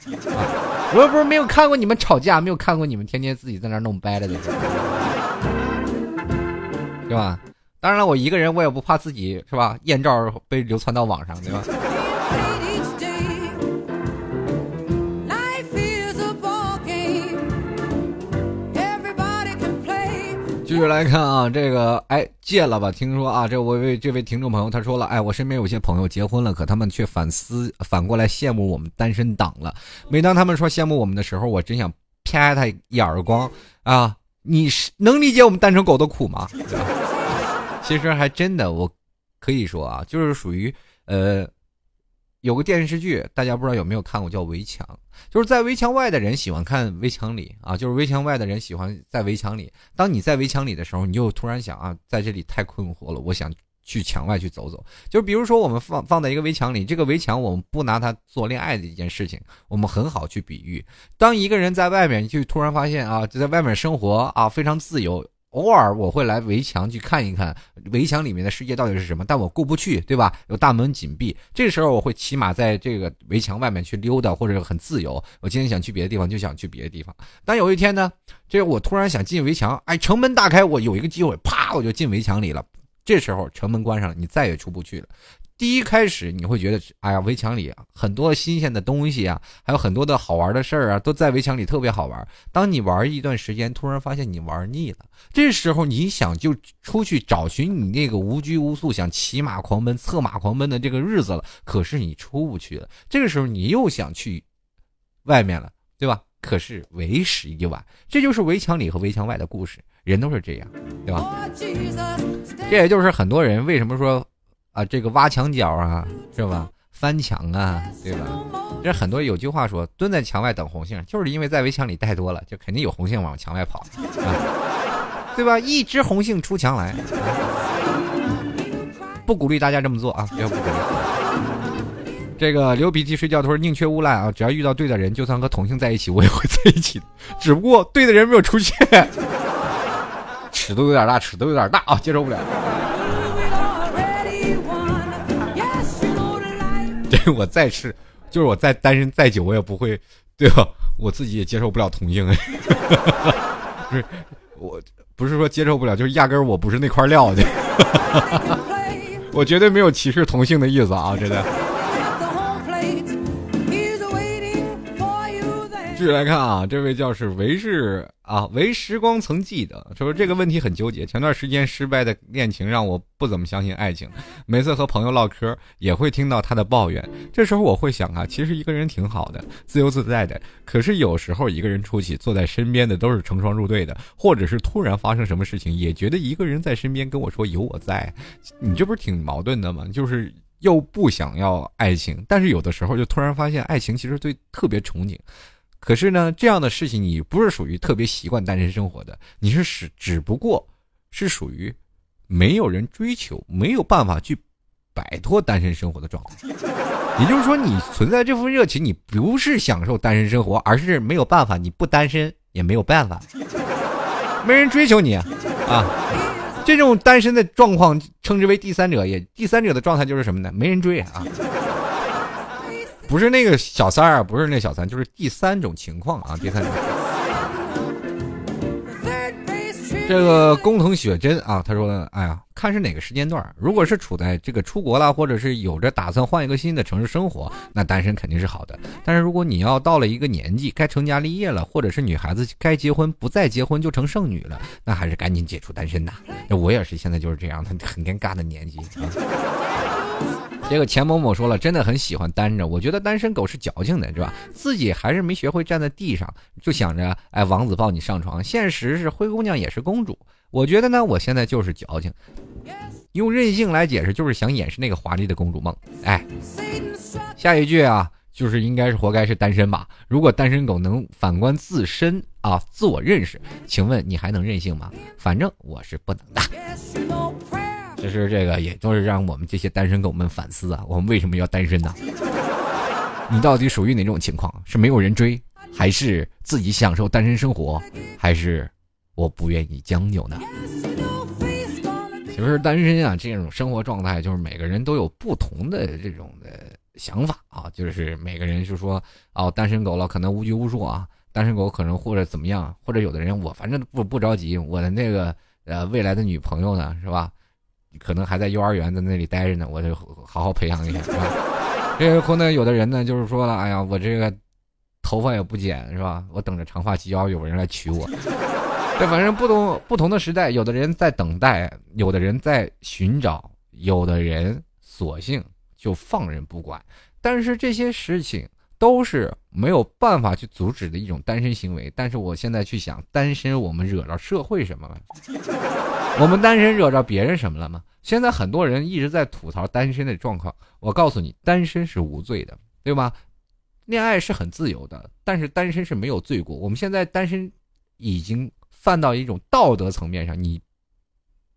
S1: 我又不是没有看过你们吵架，没有看过你们天天自己在那弄掰了的，对吧？当然了，我一个人我也不怕自己是吧？艳照被流传到网上，对吧？继续来看啊，这个哎戒了吧？听说啊，这我位这位听众朋友他说了，哎，我身边有些朋友结婚了，可他们却反思反过来羡慕我们单身党了。每当他们说羡慕我们的时候，我真想啪他一耳光啊！你是能理解我们单身狗的苦吗？其实还真的，我可以说啊，就是属于呃。有个电视剧，大家不知道有没有看过，叫《围墙》，就是在围墙外的人喜欢看围墙里啊，就是围墙外的人喜欢在围墙里。当你在围墙里的时候，你就突然想啊，在这里太困惑了，我想去墙外去走走。就比如说，我们放放在一个围墙里，这个围墙我们不拿它做恋爱的一件事情，我们很好去比喻。当一个人在外面，就突然发现啊，就在外面生活啊，非常自由。偶尔我会来围墙去看一看围墙里面的世界到底是什么，但我过不去，对吧？有大门紧闭，这个时候我会骑马在这个围墙外面去溜达，或者很自由。我今天想去别的地方，就想去别的地方。但有一天呢，这我突然想进围墙，哎，城门大开，我有一个机会，啪，我就进围墙里了。这时候城门关上了，你再也出不去了。第一开始你会觉得，哎呀，围墙里很多新鲜的东西啊，还有很多的好玩的事儿啊，都在围墙里特别好玩。当你玩一段时间，突然发现你玩腻了，这时候你想就出去找寻你那个无拘无束、想骑马狂奔、策马狂奔的这个日子了。可是你出不去了，这个时候你又想去外面了，对吧？可是为时已晚。这就是围墙里和围墙外的故事，人都是这样，对吧？这也就是很多人为什么说。啊，这个挖墙脚啊，是吧？翻墙啊，对吧？这很多有句话说，蹲在墙外等红杏，就是因为在围墙里待多了，就肯定有红杏往墙外跑，啊对吧？一只红杏出墙来，不鼓励大家这么做啊，不要不鼓励。这个流鼻涕睡觉，他说宁缺毋滥啊，只要遇到对的人，就算和同性在一起，我也会在一起，只不过对的人没有出现，尺度有点大，尺度有点大啊，接受不了。对我再吃，就是我再单身再久，我也不会，对吧？我自己也接受不了同性，不是，我不是说接受不了，就是压根儿我不是那块料的，我绝对没有歧视同性的意思啊，真的。继续来看啊，这位叫是唯是啊，唯时光曾记得。说这个问题很纠结。前段时间失败的恋情让我不怎么相信爱情，每次和朋友唠嗑也会听到他的抱怨。这时候我会想啊，其实一个人挺好的，自由自在的。可是有时候一个人出去，坐在身边的都是成双入对的，或者是突然发生什么事情，也觉得一个人在身边跟我说有我在，你这不是挺矛盾的吗？就是又不想要爱情，但是有的时候就突然发现爱情其实对特别憧憬。可是呢，这样的事情你不是属于特别习惯单身生活的，你是只只不过是属于没有人追求，没有办法去摆脱单身生活的状态。也就是说，你存在这份热情，你不是享受单身生活，而是没有办法，你不单身也没有办法，没人追求你啊！这种单身的状况称之为第三者，也第三者的状态就是什么呢？没人追啊！不是那个小三儿，不是那小三，就是第三种情况啊，第三种。这个工藤雪真啊，他说：“哎呀，看是哪个时间段如果是处在这个出国了，或者是有着打算换一个新的城市生活，那单身肯定是好的。但是如果你要到了一个年纪，该成家立业了，或者是女孩子该结婚不再结婚就成剩女了，那还是赶紧解除单身呐。我也是现在就是这样，很很尴尬的年纪啊。”这个钱某某说了，真的很喜欢单着。我觉得单身狗是矫情的，是吧？自己还是没学会站在地上，就想着哎，王子抱你上床。现实是灰姑娘也是公主。我觉得呢，我现在就是矫情，用任性来解释，就是想掩饰那个华丽的公主梦。哎，下一句啊，就是应该是活该是单身吧？如果单身狗能反观自身啊，自我认识，请问你还能任性吗？反正我是不能的。其实这个也都是让我们这些单身狗们反思啊，我们为什么要单身呢？你到底属于哪种情况？是没有人追，还是自己享受单身生活，还是我不愿意将就呢？其实单身啊，这种生活状态，就是每个人都有不同的这种的想法啊，就是每个人就说哦，单身狗了，可能无拘无束啊，单身狗可能或者怎么样，或者有的人我反正不不着急，我的那个呃未来的女朋友呢，是吧？可能还在幼儿园在那里待着呢，我就好好培养一下，是吧？这个婚呢，有的人呢就是说了，哎呀，我这个头发也不剪，是吧？我等着长发及腰，有人来娶我。这反正不同不同的时代，有的人在等待，有的人在寻找，有的人索性就放任不管。但是这些事情都是没有办法去阻止的一种单身行为。但是我现在去想，单身我们惹着社会什么了？我们单身惹着别人什么了吗？现在很多人一直在吐槽单身的状况。我告诉你，单身是无罪的，对吧？恋爱是很自由的，但是单身是没有罪过。我们现在单身已经犯到一种道德层面上，你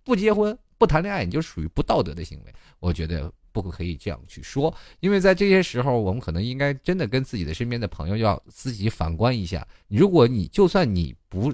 S1: 不结婚不谈恋爱，你就属于不道德的行为。我觉得不可以这样去说，因为在这些时候，我们可能应该真的跟自己的身边的朋友要自己反观一下。如果你就算你不。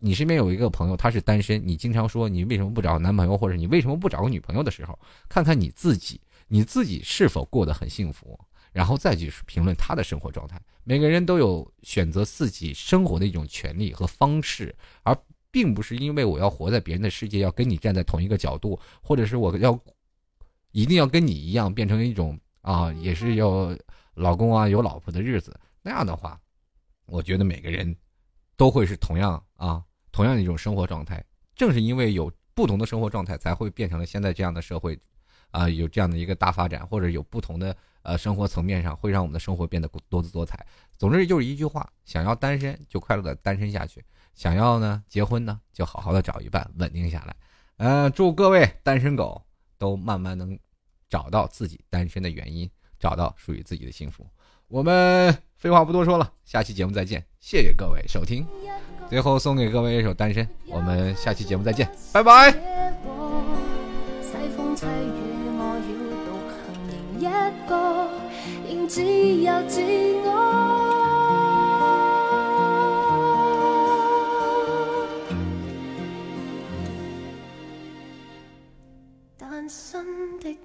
S1: 你身边有一个朋友，他是单身，你经常说你为什么不找男朋友，或者你为什么不找个女朋友的时候，看看你自己，你自己是否过得很幸福，然后再去评论他的生活状态。每个人都有选择自己生活的一种权利和方式，而并不是因为我要活在别人的世界，要跟你站在同一个角度，或者是我要一定要跟你一样变成一种啊，也是要老公啊有老婆的日子。那样的话，我觉得每个人都会是同样啊。同样的一种生活状态，正是因为有不同的生活状态，才会变成了现在这样的社会，啊，有这样的一个大发展，或者有不同的呃生活层面上，会让我们的生活变得多姿多彩。总之就是一句话：想要单身就快乐的单身下去，想要呢结婚呢就好好的找一半稳定下来。嗯，祝各位单身狗都慢慢能找到自己单身的原因，找到属于自己的幸福。我们废话不多说了，下期节目再见，谢谢各位收听。最后送给各位一首《单身》，我们下期节目再见，拜拜。单身的